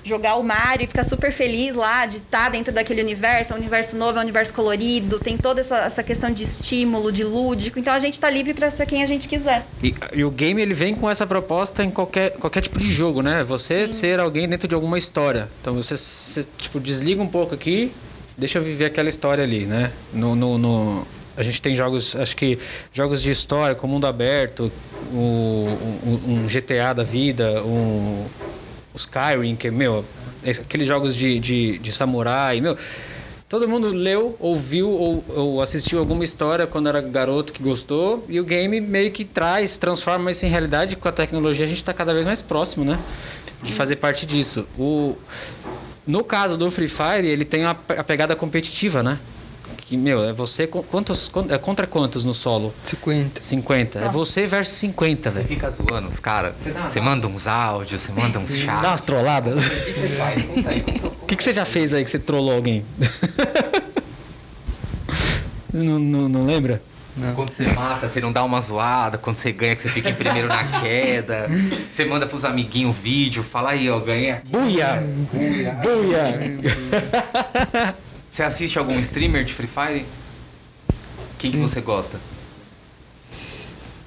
jogar o Mario e ficar super feliz lá de estar dentro daquele universo. É um universo novo, é um universo colorido, tem toda essa, essa questão de estímulo, de lúdico. Então a gente tá livre para ser quem a gente quiser. E, e o game ele vem com essa proposta em qualquer, qualquer tipo de jogo, né? Você ser alguém dentro de alguma história. Então você, se, tipo desliga um pouco aqui, deixa eu viver aquela história ali, né? No, no, no- a gente tem jogos, acho que jogos de história, com mundo aberto, o- um, um GTA da vida, um, Skyrim, que meu, aqueles jogos de, de, de samurai, meu. Todo mundo leu, ouviu ou, ou assistiu alguma história quando era garoto que gostou e o game meio que traz, transforma isso em realidade. Com a tecnologia a gente está cada vez mais próximo, né? De fazer parte disso. O, no caso do Free Fire, ele tem a, a pegada competitiva, né? Que, meu, é você. Quantos, quan- é contra quantos no solo? 50. 50. É você versus 50, Você velho. fica zoando os caras. Você manda uns áudios, você manda uns Dá chats. umas trolladas. O que você que, que você já fez aí que você trollou alguém? não, não, não lembra? Quando você mata, você não dá uma zoada. Quando você ganha, que você fica em primeiro na queda. Você manda pros amiguinhos vídeo. Fala aí, ó, ganhei. aqui. Buia! Buia! Você assiste algum streamer de Free Fire? Quem que você gosta?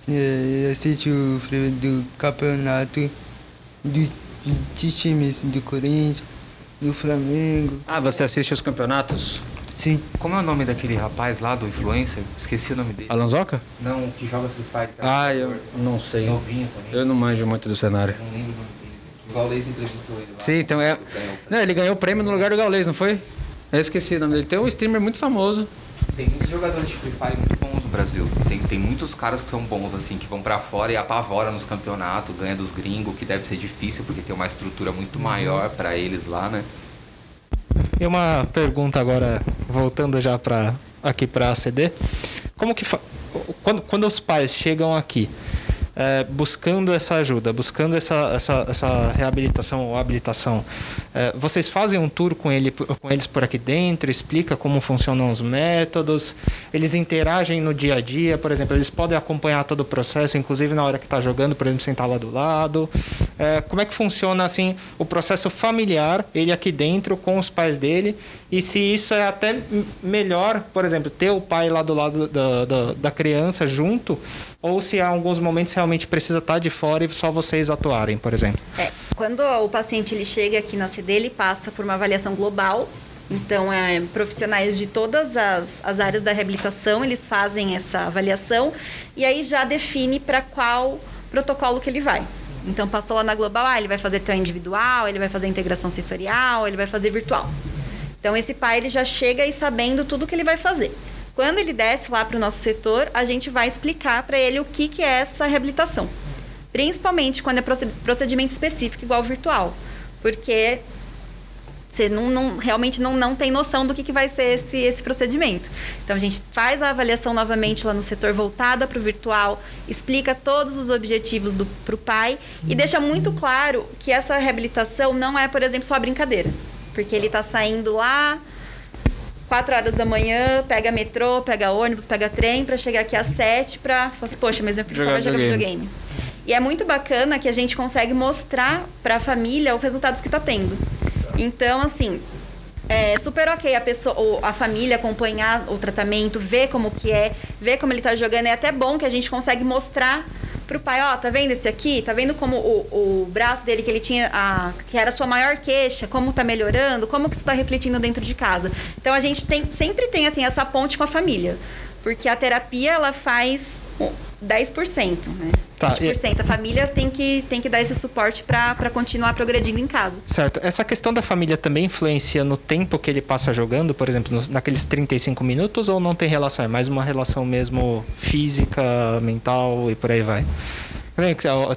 É, eu assisti o do campeonato do, de times do Corinthians, do Flamengo. Ah, você assiste os campeonatos? Sim, Como é o nome daquele rapaz lá do influencer? Esqueci o nome dele. Alonsoca? Não, que joga Free Fire. é Ah, eu não sei. Novinho também. Eu não manjo muito do cenário. Não lembro o nome dele. O Gaules entrevistou ele lá. Sim, então é. Ganhou. Não, ele ganhou o prêmio no lugar do Gaules, não foi? Eu esqueci o nome dele. Tem um streamer muito famoso. Tem muitos jogadores de Free Fire muito bons no Brasil. Tem, tem muitos caras que são bons, assim, que vão pra fora e apavoram nos campeonatos, ganha dos gringos, que deve ser difícil, porque tem uma estrutura muito maior pra eles lá, né? E uma pergunta agora, voltando já para aqui para a CD. Como que fa- quando, quando os pais chegam aqui é, buscando essa ajuda, buscando essa, essa, essa reabilitação ou habilitação, é, vocês fazem um tour com, ele, com eles por aqui dentro, explica como funcionam os métodos, eles interagem no dia a dia, por exemplo, eles podem acompanhar todo o processo, inclusive na hora que está jogando, por exemplo, sentar lá do lado. É, como é que funciona assim o processo familiar, ele aqui dentro com os pais dele, e se isso é até melhor, por exemplo, ter o pai lá do lado da, da, da criança junto, ou se há alguns momentos realmente precisa estar de fora e só vocês atuarem, por exemplo. É, quando o paciente ele chega aqui na CD, ele passa por uma avaliação global. Então, é, profissionais de todas as, as áreas da reabilitação, eles fazem essa avaliação e aí já define para qual protocolo que ele vai. Então, passou lá na global, ah, ele vai fazer tão individual, ele vai fazer integração sensorial, ele vai fazer virtual. Então, esse pai ele já chega aí sabendo tudo que ele vai fazer. Quando ele desce lá para o nosso setor, a gente vai explicar para ele o que, que é essa reabilitação. Principalmente quando é proce- procedimento específico, igual virtual. Porque você não, não- realmente não, não tem noção do que, que vai ser esse, esse procedimento. Então a gente faz a avaliação novamente lá no setor voltada para o virtual, explica todos os objetivos para o pai e deixa muito claro que essa reabilitação não é, por exemplo, só brincadeira. Porque ele está saindo lá, 4 horas da manhã, pega metrô, pega ônibus, pega trem para chegar aqui às 7 para falar assim, poxa, mas meu filho só Jogar vai jogar videogame. E é muito bacana que a gente consegue mostrar para a família os resultados que está tendo. Então, assim, é super ok a pessoa, a família acompanhar o tratamento, ver como que é, ver como ele tá jogando. É até bom que a gente consegue mostrar pro pai, ó, tá vendo esse aqui? Tá vendo como o, o braço dele que ele tinha, a, que era a sua maior queixa, como tá melhorando, como que isso tá refletindo dentro de casa. Então a gente tem, sempre tem assim essa ponte com a família. Porque a terapia ela faz um, 10%, né? Tá, 20%. A família tem que, tem que dar esse suporte para continuar progredindo em casa. Certo. Essa questão da família também influencia no tempo que ele passa jogando, por exemplo, nos- naqueles 35 minutos, ou não tem relação? É mais uma relação mesmo física, mental e por aí vai?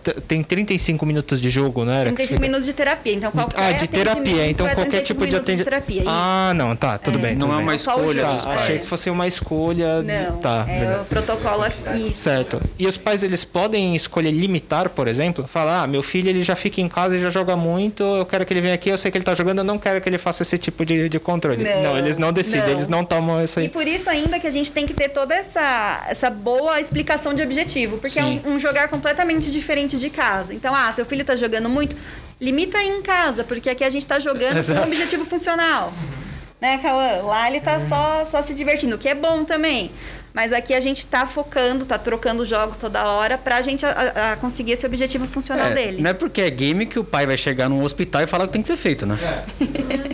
T- Tem 35 minutos de jogo, não era? que 35 fica- minutos de terapia. Então, qualquer Ah, de terapia. atendimento Então, é qualquer 35 tipo de atendimento. terapia. isso. Ah, não, tá, tudo É. bem. Não tudo é bem. uma Só o escolha jogo, dos Tá, é. achei que fosse uma escolha. Não, tá, é beleza. o protocolo aqui. Isso. Certo. E os pais eles podem escolher limitar, por exemplo, falar: "Ah, meu filho ele já fica em casa e já joga muito, eu quero que ele venha aqui, eu sei que ele tá jogando, eu não quero que ele faça esse tipo de, de controle". Não, eles não decidem, não. eles não tomam isso aí. E por isso ainda que a gente tem que ter toda essa, essa boa explicação de objetivo. Porque é Sim. um, um jogar completamente diferente de casa. Então, ah, seu filho tá jogando muito, limita aí em casa, porque aqui a gente tá jogando com Exato. um objetivo funcional. Né, Cauã? Lá ele tá só, só se divertindo, o que é bom também. Mas aqui a gente tá focando, tá trocando jogos toda hora pra gente a- a conseguir esse objetivo funcional É, dele. Não é porque é game que o pai vai chegar num hospital e falar o que tem que ser feito, né?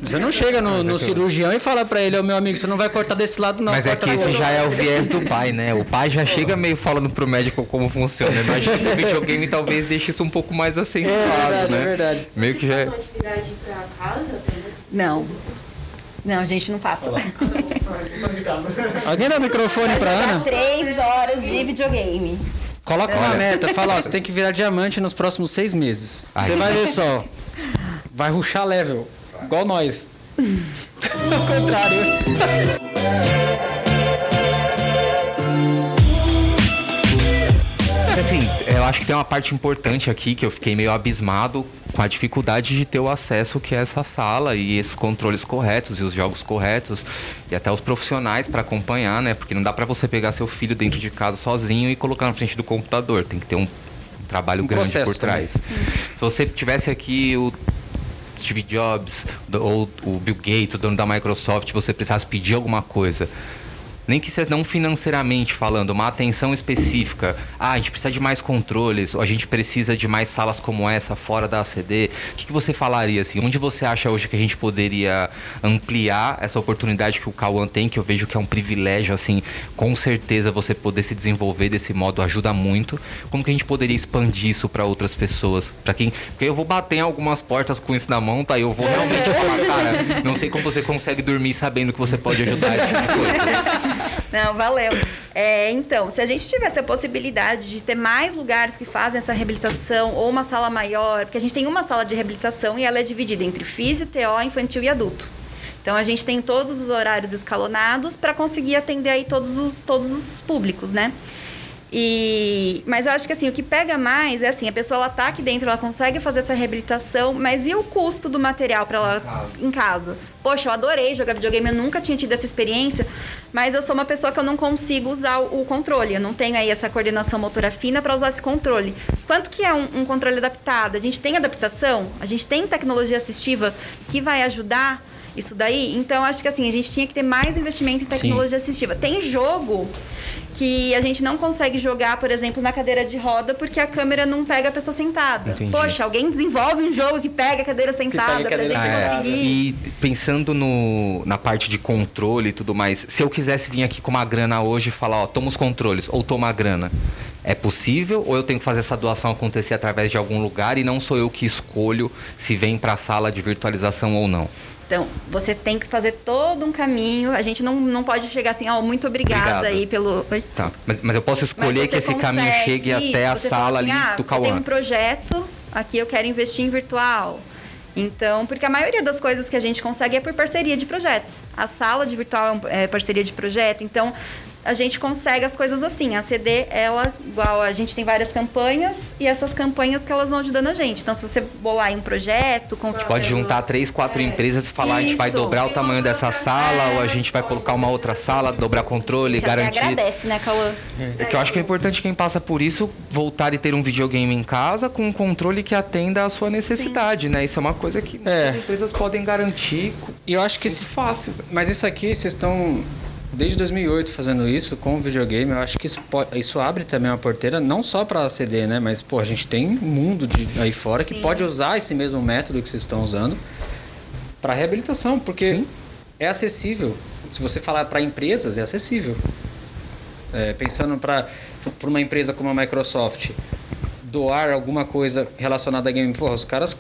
Você não chega no, no cirurgião e fala pra ele, ô meu amigo, você não vai cortar desse lado, não. Mas é que esse outro." já é o viés do pai, né? O pai já chega meio falando pro médico como funciona. Imagina que o videogame talvez deixe isso um pouco mais acentuado, É verdade, né? é verdade. Meio que já é. atividade pra casa? Não. Não, a gente não passa. Alguém dá o microfone pra Ana? três horas de videogame. Coloca uma meta, fala, ó, você tem que virar diamante nos próximos seis meses. Ai. Você vai ver só. Vai ruxar level. Igual nós. Ao contrário. Acho que tem uma parte importante aqui que eu fiquei meio abismado com a dificuldade de ter o acesso que é essa sala e esses controles corretos e os jogos corretos e até os profissionais para acompanhar, né? Porque não dá para você pegar seu filho dentro de casa sozinho e colocar na frente do computador. Tem que ter um, um trabalho Um grande por trás. Se você tivesse aqui o Steve Jobs ou o Bill Gates, o dono da Microsoft, você precisasse pedir alguma coisa. Nem que seja não financeiramente falando, uma atenção específica. Ah, a gente precisa de mais controles, ou a gente precisa de mais salas como essa fora da ACD. O que, que você falaria assim? Onde você acha hoje que a gente poderia ampliar essa oportunidade que o Cauã tem, que eu vejo que é um privilégio, assim, com certeza você poder se desenvolver desse modo ajuda muito. Como que a gente poderia expandir isso para outras pessoas? Para quem. Porque eu vou bater em algumas portas com isso na mão, tá? Eu vou realmente falar, cara, não sei como você consegue dormir sabendo que você pode ajudar esse tipo de coisa. Não, valeu. É, então, se a gente tivesse a possibilidade de ter mais lugares que fazem essa reabilitação ou uma sala maior, porque a gente tem uma sala de reabilitação e ela é dividida entre físio, TO, infantil e adulto. Então a gente tem todos os horários escalonados para conseguir atender aí todos os, todos os públicos, né? E, mas eu acho que assim, o que pega mais é assim, a pessoa ela tá aqui dentro, ela consegue fazer essa reabilitação, mas e o custo do material para ela em casa? Poxa, eu adorei jogar videogame, eu nunca tinha tido essa experiência, mas eu sou uma pessoa que eu não consigo usar o, o controle, eu não tenho aí essa coordenação motora fina para usar esse controle. Quanto que é um, um controle adaptado? A gente tem adaptação? A gente tem tecnologia assistiva que vai ajudar isso daí? Então, acho que assim, a gente tinha que ter mais investimento em tecnologia assistiva. Tem jogo que a gente não consegue jogar, por exemplo, na cadeira de roda porque a câmera não pega a pessoa sentada. Entendi. Poxa, alguém desenvolve um jogo que pega a cadeira sentada a pra cadeira gente sentada. conseguir. E pensando no, na parte de controle e tudo mais, se eu quisesse vir aqui com uma grana hoje e falar, ó, toma os controles ou toma a grana, é possível ou eu tenho que fazer essa doação acontecer através de algum lugar e não sou eu que escolho se vem para a sala de virtualização ou não? Então, você tem que fazer todo um caminho. A gente não, não pode chegar assim, ó, muito obrigada Obrigado. aí pelo. Oi? Tá, mas, mas eu posso escolher que esse caminho chegue isso, até a sala assim, ali ah, do Eu tenho Cauã. um projeto, aqui eu quero investir em virtual. Então, porque a maioria das coisas que a gente consegue é por parceria de projetos. A sala de virtual é, um- é parceria de projeto. Então, a gente consegue as coisas assim. A CD, ela, igual a gente tem várias campanhas e essas campanhas que elas vão ajudando a gente. Então, se você bolar em um projeto, com Pode juntar três, quatro empresas e falar, a gente vai Isso. dobrar o tamanho dessa sala ou a gente vai colocar uma outra sala, dobrar controle, a gente até garantir. agradece, né, Cauã? É que eu acho que é importante quem passa por isso voltar e ter um videogame em casa com um controle que atenda à sua necessidade, né? Isso é uma coisa que É. empresas podem garantir E eu acho que esse fácil. velho. Mas isso aqui, vocês estão desde 2008 fazendo isso com o videogame. Eu acho que isso, isso abre também uma porteira, não só para CD, né? Mas, pô, a gente tem um mundo de, aí fora que Sim. pode usar esse mesmo método que vocês estão usando para reabilitação, porque é acessível. Se você falar para empresas, é acessível. É, pensando para uma empresa como a Microsoft doar alguma coisa relacionada a game, porra, os caras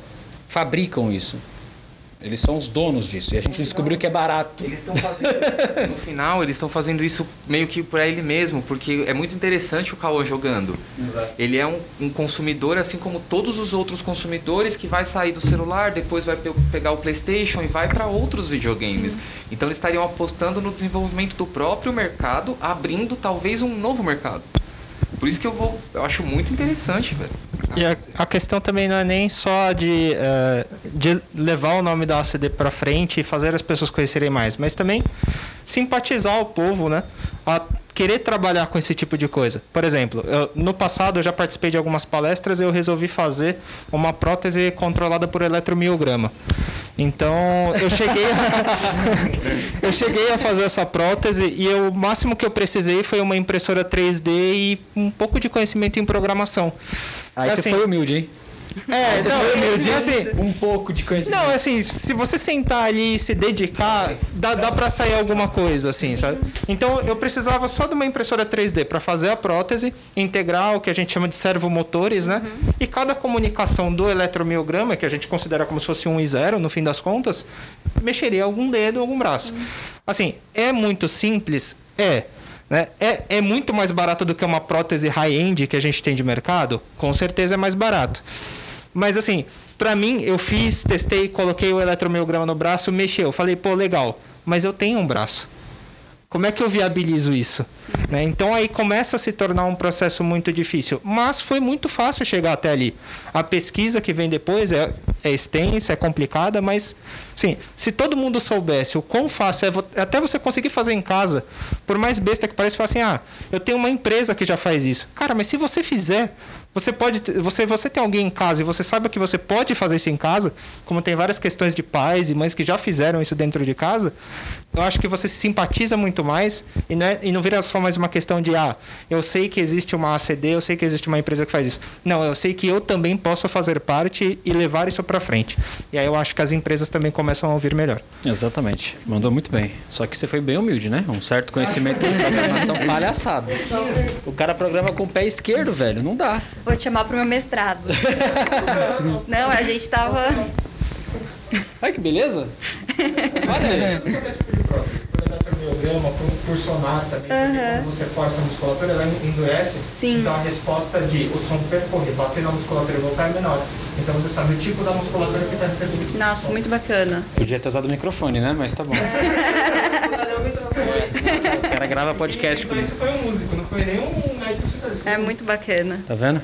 fabricam isso. Eles são os donos disso. E a gente descobriu que é barato. Eles estão fazendo. no final, eles estão fazendo isso meio que para ele mesmo, porque é muito interessante o Cauã jogando. Ele é um, um consumidor, assim como todos os outros consumidores, que vai sair do celular, depois vai pe- pegar o PlayStation e vai para outros videogames. Então, eles estariam apostando no desenvolvimento do próprio mercado, abrindo talvez um novo mercado. Por isso que eu vou. Eu acho muito interessante, velho. E a, a questão também não é nem só de, eh, de levar o nome da ACD para frente e fazer as pessoas conhecerem mais, mas também simpatizar o povo, né? A querer trabalhar com esse tipo de coisa. Por exemplo, eu- no passado eu já participei de algumas palestras e eu resolvi fazer uma prótese controlada por eletromiograma. Então eu cheguei a, eu cheguei a fazer essa prótese e eu- o máximo que eu precisei foi uma impressora 3D e um pouco de conhecimento em programação. Aí você Assim, foi humilde, hein? É, Você não, foi é assim, Um pouco de conhecimento. não, assim, se você sentar ali e se dedicar, dá, dá pra sair alguma coisa, assim, sabe? Então, eu precisava só de uma impressora 3D para fazer a prótese, integrar o que a gente chama de servomotores, né? E cada comunicação do eletromiograma, que a gente considera como se fosse um e zero, no fim das contas, mexeria algum dedo, algum braço. Assim, é muito simples? É. Né? É, é muito mais barato do que uma prótese high-end que a gente tem de mercado? Com certeza é mais barato. Mas assim, pra mim, eu fiz, testei, coloquei o eletromiograma no braço, mexeu. Falei, pô, legal, mas eu tenho um braço. Como é que eu viabilizo isso? Né? Então aí começa a se tornar um processo muito difícil. Mas foi muito fácil chegar até ali. A pesquisa que vem depois é, é extensa, é complicada, mas sim, se todo mundo soubesse o quão fácil é até você conseguir fazer em casa, por mais besta que pareça, falar assim, ah, eu tenho uma empresa que já faz isso. Cara, mas se você fizer, você pode, você, você tem alguém em casa e você sabe que você pode fazer isso em casa, como tem várias questões de pais e mães que já fizeram isso dentro de casa, eu acho que você se simpatiza muito mais e não, é- e não vira só mais uma questão de, ah, eu sei que existe uma ACD, eu sei que existe uma empresa que faz isso. Não, eu sei que eu também posso fazer parte e levar isso para frente. E aí eu acho que as empresas também começam a ouvir melhor. Exatamente. Mandou muito bem. Só que você foi bem humilde, né? Um certo conhecimento de programação palhaçada. O cara programa com o pé esquerdo, velho. Não dá. Vou te chamar pro meu mestrado. Não, a gente tava. Olha que beleza. por sonar também, quando você força a musculatura, ela endurece. Sim. Então a resposta de o som percorrer, bater na musculatura e voltar é menor. Então você sabe o tipo da musculatura que está recebendo esse Nossa, muito bacana. Podia ter usado o microfone, né? Mas tá bom. grava podcast comigo. Esse foi um músico, não foi nenhum médico especialista. É muito bacana. Tá vendo?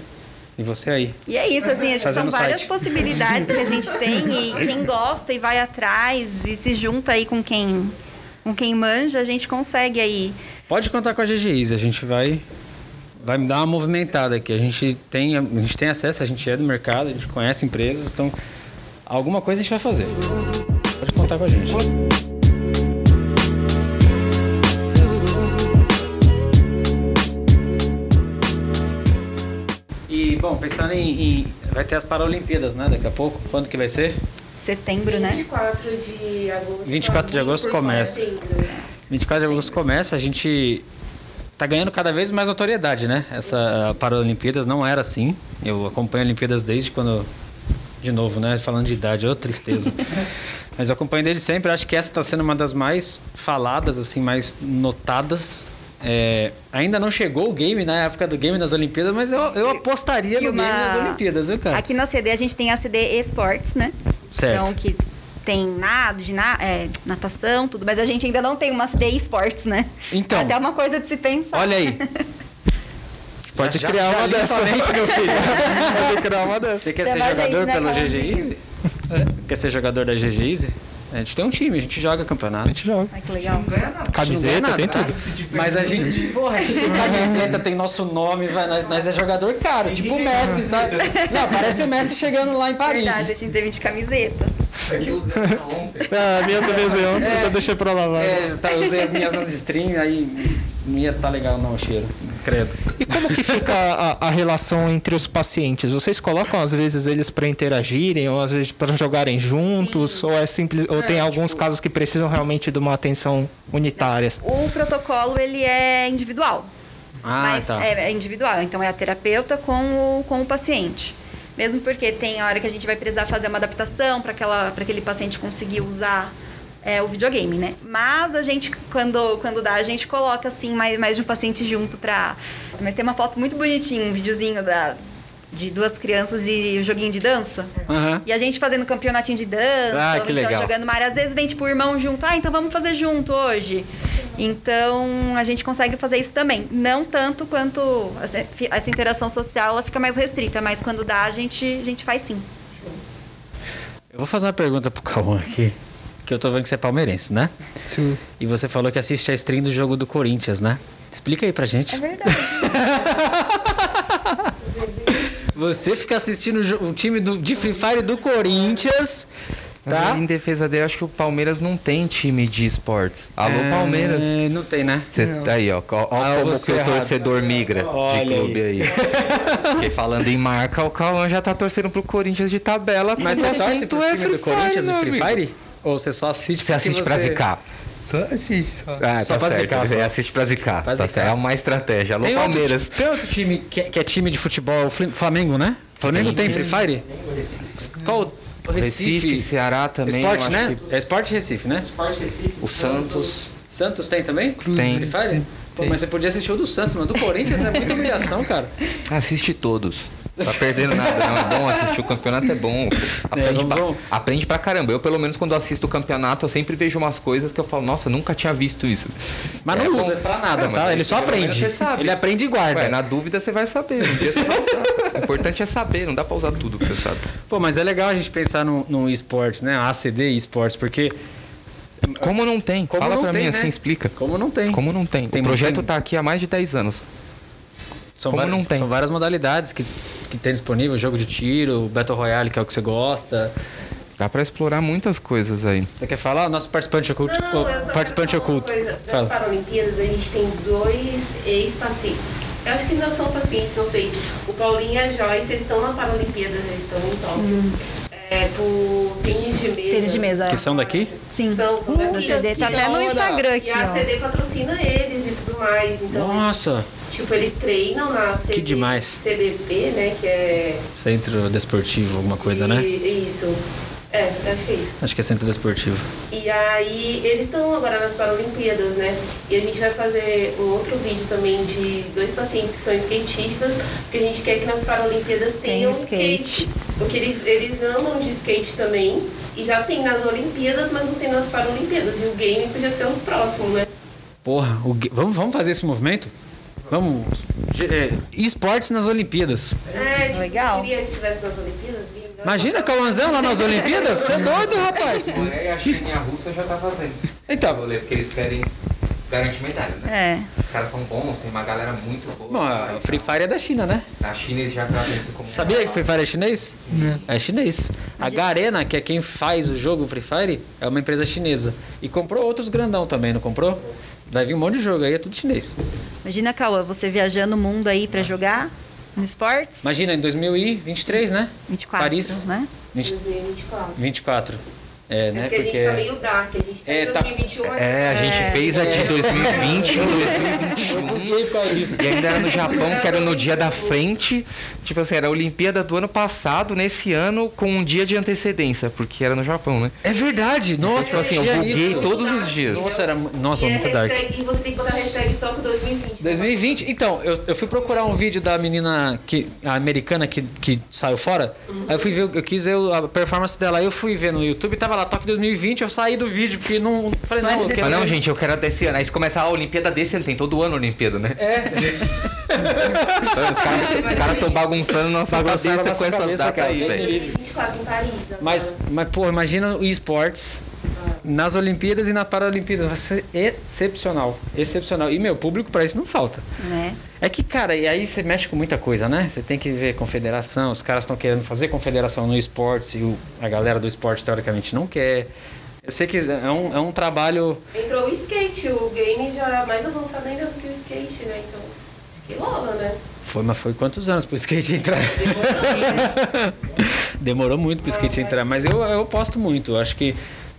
E você aí? E é isso, assim, acho que são várias site. possibilidades que a gente tem e quem gosta e vai atrás e se junta aí com quem com quem manja, a gente consegue aí. Pode contar com a GGIs, a gente vai vai me dar uma movimentada aqui. A gente tem a gente tem acesso, a gente é do mercado, a gente conhece empresas, então alguma coisa a gente vai fazer. Pode contar com a gente. E bom, pensando em, em- vai ter as Paralimpíadas, né, daqui a pouco. Quando que vai ser? Setembro, né? 24 de agosto. 24 de agosto começa. 24 de agosto começa, a gente tá ganhando cada vez mais notoriedade, né? Essa Paralimpíadas não era assim. Eu acompanho Olimpíadas desde quando de novo, né? Falando de idade, ô tristeza. Mas eu acompanho desde sempre. Acho que essa está sendo uma das mais faladas, assim, mais notadas. É, ainda não chegou o game na época do game nas Olimpíadas, mas eu, eu apostaria E no uma- game nas Olimpíadas, viu, cara? Aqui na CD a gente tem a CD Esportes, né? Certo. Então que tem nado, de na, é, natação, tudo, mas a gente ainda não tem uma CD Esportes, né? Então. Até uma coisa de se pensar. Olha aí. Pode Já- criar já uma dessa. sua mente, meu filho. Pode criar uma dessa. Você quer Chama ser a jogador gente, né, pelo Carlzinho? GG Easy? Quer ser jogador da GG Easy? A gente tem um time, a gente joga campeonato. A gente joga. Ai, que legal. Camiseta, tem tudo. Mas a gente, porra, a gente tem camiseta, tem nosso nome, vai, nós, nós é jogador caro, tipo o Messi, sabe? Não, parece o Messi chegando lá em Paris. Verdade, a gente teve de camiseta. Ah, a minha também usei ontem, já deixei pra lavar. É, tá, usei as minhas nas strings, aí não ia tá legal não o cheiro, credo. E como que fica a, a relação entre os pacientes? Vocês colocam às vezes eles para interagirem ou às vezes para jogarem juntos ou é simples ou tem alguns casos que precisam realmente de uma atenção unitária? O protocolo, ele é individual. Ah, mas tá. é, é individual, então é a terapeuta com o, com o paciente. Mesmo porque tem hora que a gente vai precisar fazer uma adaptação para aquele paciente conseguir usar é, o videogame, né? Mas a gente, quando, quando dá, a gente coloca assim mais, mais de um paciente junto pra. Mas tem uma foto muito bonitinha, um videozinho da, de duas crianças e o joguinho de dança. Aham. E a gente fazendo campeonatinho de dança, Ah, ou então legal. jogando área. Às vezes vem tipo o irmão junto, ah, então vamos fazer junto hoje. Então a gente consegue fazer isso também. Não tanto quanto essa, essa interação social ela fica mais restrita, mas quando dá a gente, a gente faz sim. Eu vou fazer uma pergunta pro Cauã aqui, que eu tô vendo que você é palmeirense, né? Sim. E você falou que assiste a stream do jogo do Corinthians, né? Explica aí pra gente. É verdade. Você fica assistindo o time do, de Free Fire do Corinthians, tá? Em defesa dele, acho que o Palmeiras não tem time de esportes. Alô, É, Palmeiras. Não tem, né? Cê tá aí, ó. Ó, ó Ah, como o errado. torcedor migra Olha de clube aí. Porque falando em marca, o Cauã já tá torcendo pro Corinthians de tabela. Mas você o torce pro é time do Free Corinthians do Free. Fire? Ou você só assiste Você assiste pra zicar. Só assiste, só. Ah, Só tá pra certo. zicar, Você só. assiste pra zicar. Pra Tá zicar. É uma estratégia. Alô, Tem outro, Palmeiras. ti- tem outro time que, é- que é time de futebol, Flamengo, né? Flamengo tem, Free Fire? Qual? O Recife. Recife, Ceará também. Esporte, né? que É Esporte Recife, né? O Santos. Santos tem também? Tem. Free Fire? Pô, mas você podia assistir o do Santos, mas do Corinthians é muita humilhação, cara. Assiste todos. Tá perdendo nada, não. É bom assistir o campeonato, é bom. Aprende, vamos- pra, vamos. aprende pra caramba. Eu, pelo menos, quando assisto o campeonato, eu sempre vejo umas coisas que eu falo, nossa, nunca tinha visto isso. Mas É não bom. usa pra nada, É, mas tá? Ele só aprende. você sabe. Ele aprende e guarda. Ué, na dúvida você vai saber. Um dia você vai usar. O importante é saber, não dá pra usar tudo que você sabe. Pô, mas é legal a gente pensar no, no esportes, né? ACD esportes, porque Como não tem? Como Fala não pra tem, mim né? assim, explica. como não tem. Como não tem? Tem o projeto muito- tá aqui há mais de 10 anos. São, como várias, não tem? são várias modalidades que, que tem disponível, jogo de tiro, Battle Royale, que é o que você gosta. Dá pra explorar muitas coisas aí. Você quer falar? Nosso participante oculto. Não, o eu só participante oculto. Uma coisa. Das Fala. Paralimpíadas, a gente tem dois ex-pacientes. Eu acho que ainda são pacientes, não sei. O Paulinho e a Joyce, eles estão na Paralimpíadas, eles estão em Tóquio. É, por tênis de mesa. Tênis de mesa. Que são daqui? Sim. São, são O daqui. CD tá até no! Instagram E aqui, a ó. CD patrocina eles e mais. Então, Nossa, tipo, eles treinam na CD, Que demais. CDP, né? Que é. centro desportivo, alguma coisa, né? de- Isso. É, acho que é isso. Acho que é centro desportivo. E aí, eles estão agora nas Paralimpíadas, né? E a gente vai fazer um outro vídeo também de dois pacientes que são skatistas, porque a gente quer que nas Paralimpíadas tenham Tem skate. skate. Porque eles, eles andam de skate também, e já tem nas Olimpíadas, mas não tem nas Paralimpíadas. E o game podia ser o próximo, né? Porra, o vamos, vamos fazer esse movimento? Vamos. é, esportes nas Olimpíadas. É, tipo, Legal. eu queria que tivesse nas Olimpíadas. Imagina Cauãzão lá nas Olimpíadas? Você é doido, rapaz? Coreia, a China e a Rússia já tá fazendo. Então, porque eles querem garantir medalha, né? É. Os caras são bons, tem uma galera muito boa. bom, a Free Fire é da China, né? A China eles já tratam isso como. Sabia que Free Fire é chinês? É chinês. A Garena, que é quem faz o jogo Free Fire, é uma empresa chinesa. E comprou outros grandão também, não comprou? Vai vir um monte de jogo aí, é tudo chinês. Imagina, Cauã, você viajando o mundo aí pra jogar no esportes. Imagina, em 2023, né? 24, Paris. né? 20 2024. 24. É, É né? porque a gente tá meio dark, a gente tá É, em tá- 2021, mas É, a gente fez a de 2020 em 2021. buguei por causa disso. E ainda era no Japão, que era no dia da frente. Tipo assim, era a Olimpíada do ano passado, nesse ano, com um dia de antecedência, porque era no Japão, né? É verdade, nossa, Então, assim, eu buguei isso. todos os dias. Nossa, era, nossa, E, a muito dark. hashtag- e você tem que botar a hashtag Tóquio 2020. 2020, então, eu, eu fui procurar um vídeo da menina que, a americana que, que saiu fora. Aí eu fui ver, eu quis ver a performance dela. Aí eu fui ver no YouTube, tava Toque 2020, eu saí do vídeo, porque não. Falei, não, eu quero Mas não, ver. gente, eu quero até esse ano. Aí se começar a Olimpíada desse ano, tem todo ano a Olimpíada, né? É, Então, os caras estão bagunçando nossa cabeça com essas datas aí, velho. 2024 em Paris. agora. mas, mas, pô, imagina o esportes nas Olimpíadas e na Paralimpíadas. Vai ser excepcional. Excepcional. E, meu, público pra isso não falta. né? É que, cara, e aí você mexe com muita coisa, né? Você tem que ver confederação, os caras estão querendo fazer confederação no esporte e o- a galera do esporte teoricamente não quer. Eu sei que é um, é um trabalho. Entrou o skate, o game já é mais avançado ainda do que o skate, né? Então, que rola, né? Foi, mas foi quantos anos pro skate entrar? Demorou muito pro skate entrar, mas eu, eu aposto muito. Eu acho que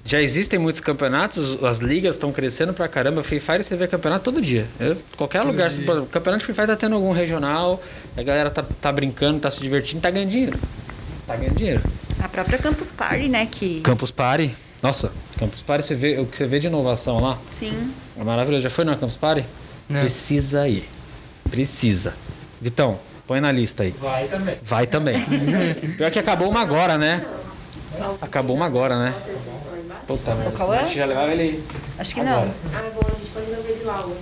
já existem muitos campeonatos, as ligas estão crescendo pra caramba. Free Fire você vê campeonato todo dia. Eu- qualquer lugar, você pode- o campeonato de Free Fire tá tendo algum regional, a galera tá, tá brincando, tá se divertindo, tá ganhando dinheiro. Tá ganhando dinheiro. A própria Campus Party, né? Que. Campus Party. Nossa, Campus Party, você vê, o que você vê de inovação lá Sim. é maravilhoso. Já foi na Campus Party? Não. Precisa ir. Precisa. Vitão, põe na lista aí. Vai também. Vai também. Pior que acabou uma agora, né? Acabou uma agora, né? Puta merda. Cauã? A gente já levava ele. Acho que Agora. não. Ah, bom, a gente pode ver ele lá hoje.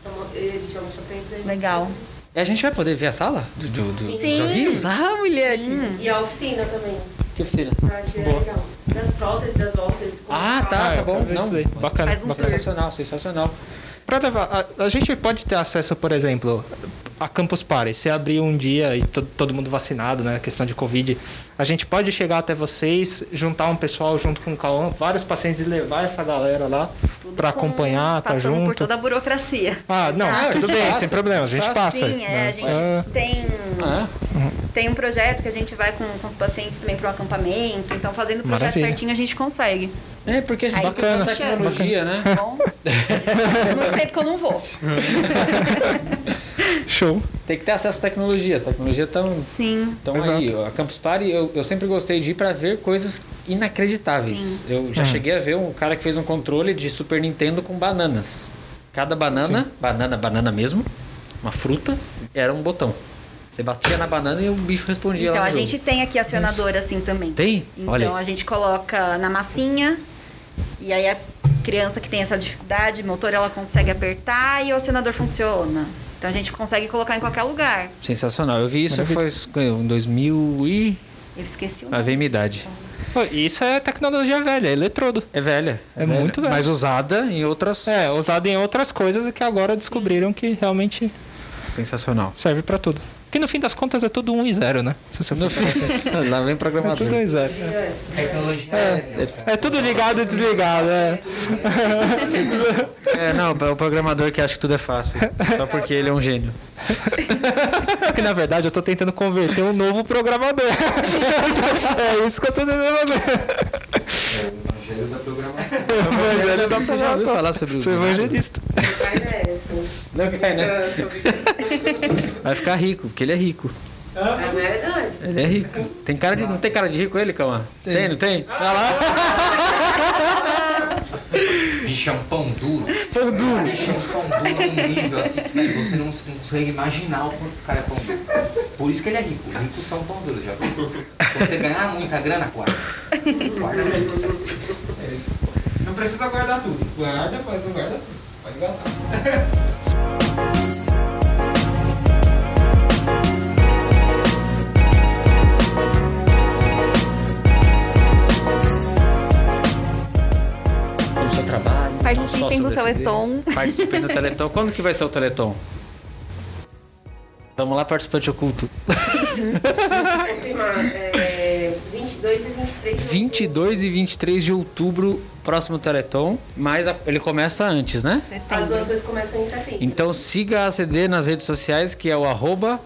Então, a gente vai mostrar pra eles aí. Legal. E a gente vai poder ver a sala do, do, do- dos Sim. joguinhos? Ah, mulher. Que, E a oficina também. que oficina? Eu acho legal. Das próteses, das voltas. como Ah, tá, Ah, tá bom. ver Não. Bacana, Faz um bacana. sensacional, sensacional. Pra levar, a, a gente pode ter acesso, por exemplo, a Campus Party. Se abrir um dia e to- todo mundo vacinado, né? Questão de Covid. A gente pode chegar até vocês, juntar um pessoal junto com o Cauã, vários pacientes e levar essa galera lá pra Com- acompanhar, tá passando por junto. toda a burocracia. Ah, não, Ah, tudo bem, passa, sem problema, a gente passa. Sim, é, a gente é, tem, Ah, tem um projeto que a gente vai com, com os pacientes também para um acampamento. Então, fazendo o projeto Maravilha. certinho, a gente consegue. é, porque a gente Aí tem da bacana, tecnologia, né? Bom, muito tempo que eu não vou. Show. Tem que ter acesso à tecnologia. A tecnologia tão, Sim. Então aí, a Campus Party, eu, eu sempre gostei de ir pra ver coisas inacreditáveis. Eu já cheguei a ver um cara que fez um controle de Super Nintendo com bananas. Cada banana, banana, banana mesmo, uma fruta, era um botão. Você batia na banana e o bicho respondia Então lá a no gente tem aqui acionador assim também. Tem? Então Olha a gente coloca na massinha e aí a criança que tem essa dificuldade motor ela consegue apertar e o acionador funciona. Então a gente consegue colocar em qualquer lugar. Sensacional. Eu vi isso foi em 2000 e... Eu esqueci o nome. ver minha idade. Isso é tecnologia velha, é eletrodo. É velha. É muito velha. Mas usada em outras... É, usado em outras coisas e que agora descobriram que realmente Sensacional. serve pra tudo. Que no fim das contas é tudo 1 e 0, né? Se você No fim, lá vem pensar. É programador. tudo 1 e 0. Tecnologia É, é tudo ligado e desligado, é. É, não, o programador que acha que tudo é fácil. Só porque ele é um gênio. que na verdade eu tô tentando converter um novo programador. é isso que eu tô tentando fazer. Evangelho da programação. Evangelho da Você já programação. falar sobre o Sou evangelista. Vai nessa. Não cai, né? Vai ficar rico, porque ele é rico. É verdade. Ele é rico. Tem cara de, não tem cara de rico ele, Calma? Tem, não tem? Olha lá. Bicho é um pão duro. Pão duro. Bicho é um pão duro num nível assim que você não, não consegue imaginar o quanto esse cara é pão duro. Por isso que ele é rico. Ricos são pão duros, já viu? Se você ganhar muita grana, guarda. Guarda muito. É isso. Não precisa guardar tudo. Guarda, mas não guarda tudo. Pode gastar. Participem do. Teleton. Participem do Teleton. Quando que vai ser o Teleton? Vamos lá, participante oculto. Confirmar. É, 22 e 23 de 22 e 23 de outubro, próximo Teleton. Mas a- ele começa antes, né? As doações começam em setembro. Então siga a ACD nas redes sociais, que é o arroba.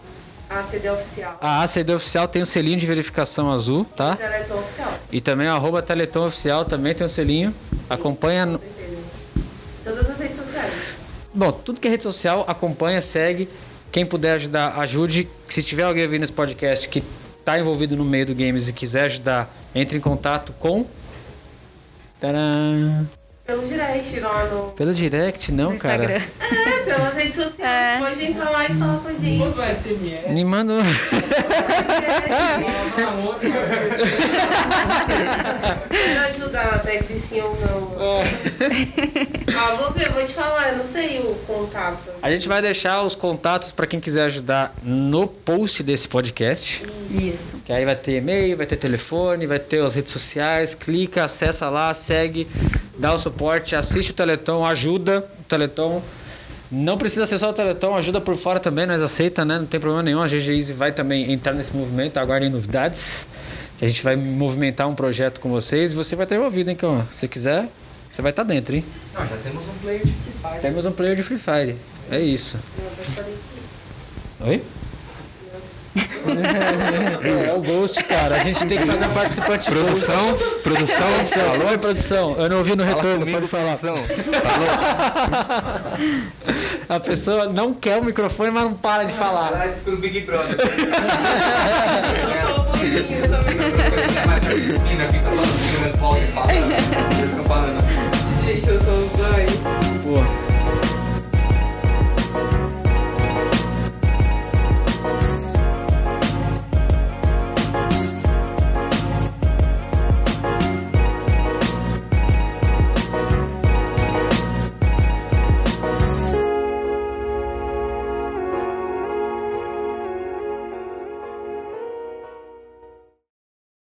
A CD oficial. A ACD Oficial tem o selinho de verificação azul, tá? Teleton oficial. E também o arroba Teleton Oficial também tem o selinho. Acompanha. Bom, tudo que é rede social, acompanha, segue. Quem puder ajudar, ajude. Se tiver alguém ouvindo esse podcast que está envolvido no meio do games e quiser ajudar, entre em contato com. Tcharam! Pelo direct lá no. Pelo direct, não, No cara. Instagram. É, pelas redes sociais. É. Pode entrar lá e falar com a gente. Me manda. um- Que sim ou não. ah, vou ver, vou te falar, eu não sei o contato. A gente vai deixar os contatos para quem quiser ajudar no post desse podcast. Isso. Que aí vai ter e-mail, vai ter telefone, vai ter as redes sociais. Clica, acessa lá, segue, dá o suporte, assiste o Teleton, ajuda o Teleton. Não precisa ser só o Teleton, ajuda por fora também, nós aceita, né? Não tem problema nenhum. A GG Easy vai também entrar nesse movimento, aguardem novidades. Que a gente vai movimentar um projeto com vocês e você vai estar envolvido, hein, Cão? Se você quiser, você vai estar dentro, hein? Não, já temos um player de Free Fire. Temos um player de Free Fire. É isso. Oi? É o Ghost, cara. A gente tem que fazer um participante Produção? Ghost. Produção? Alô, Oi, produção. Eu não ouvi no retorno, comigo, pode falar. produção. A pessoa não quer o microfone, mas não para de falar. No Big Brother. Eu sou um pouquinho falando. Gente, eu sou um banho. Pô,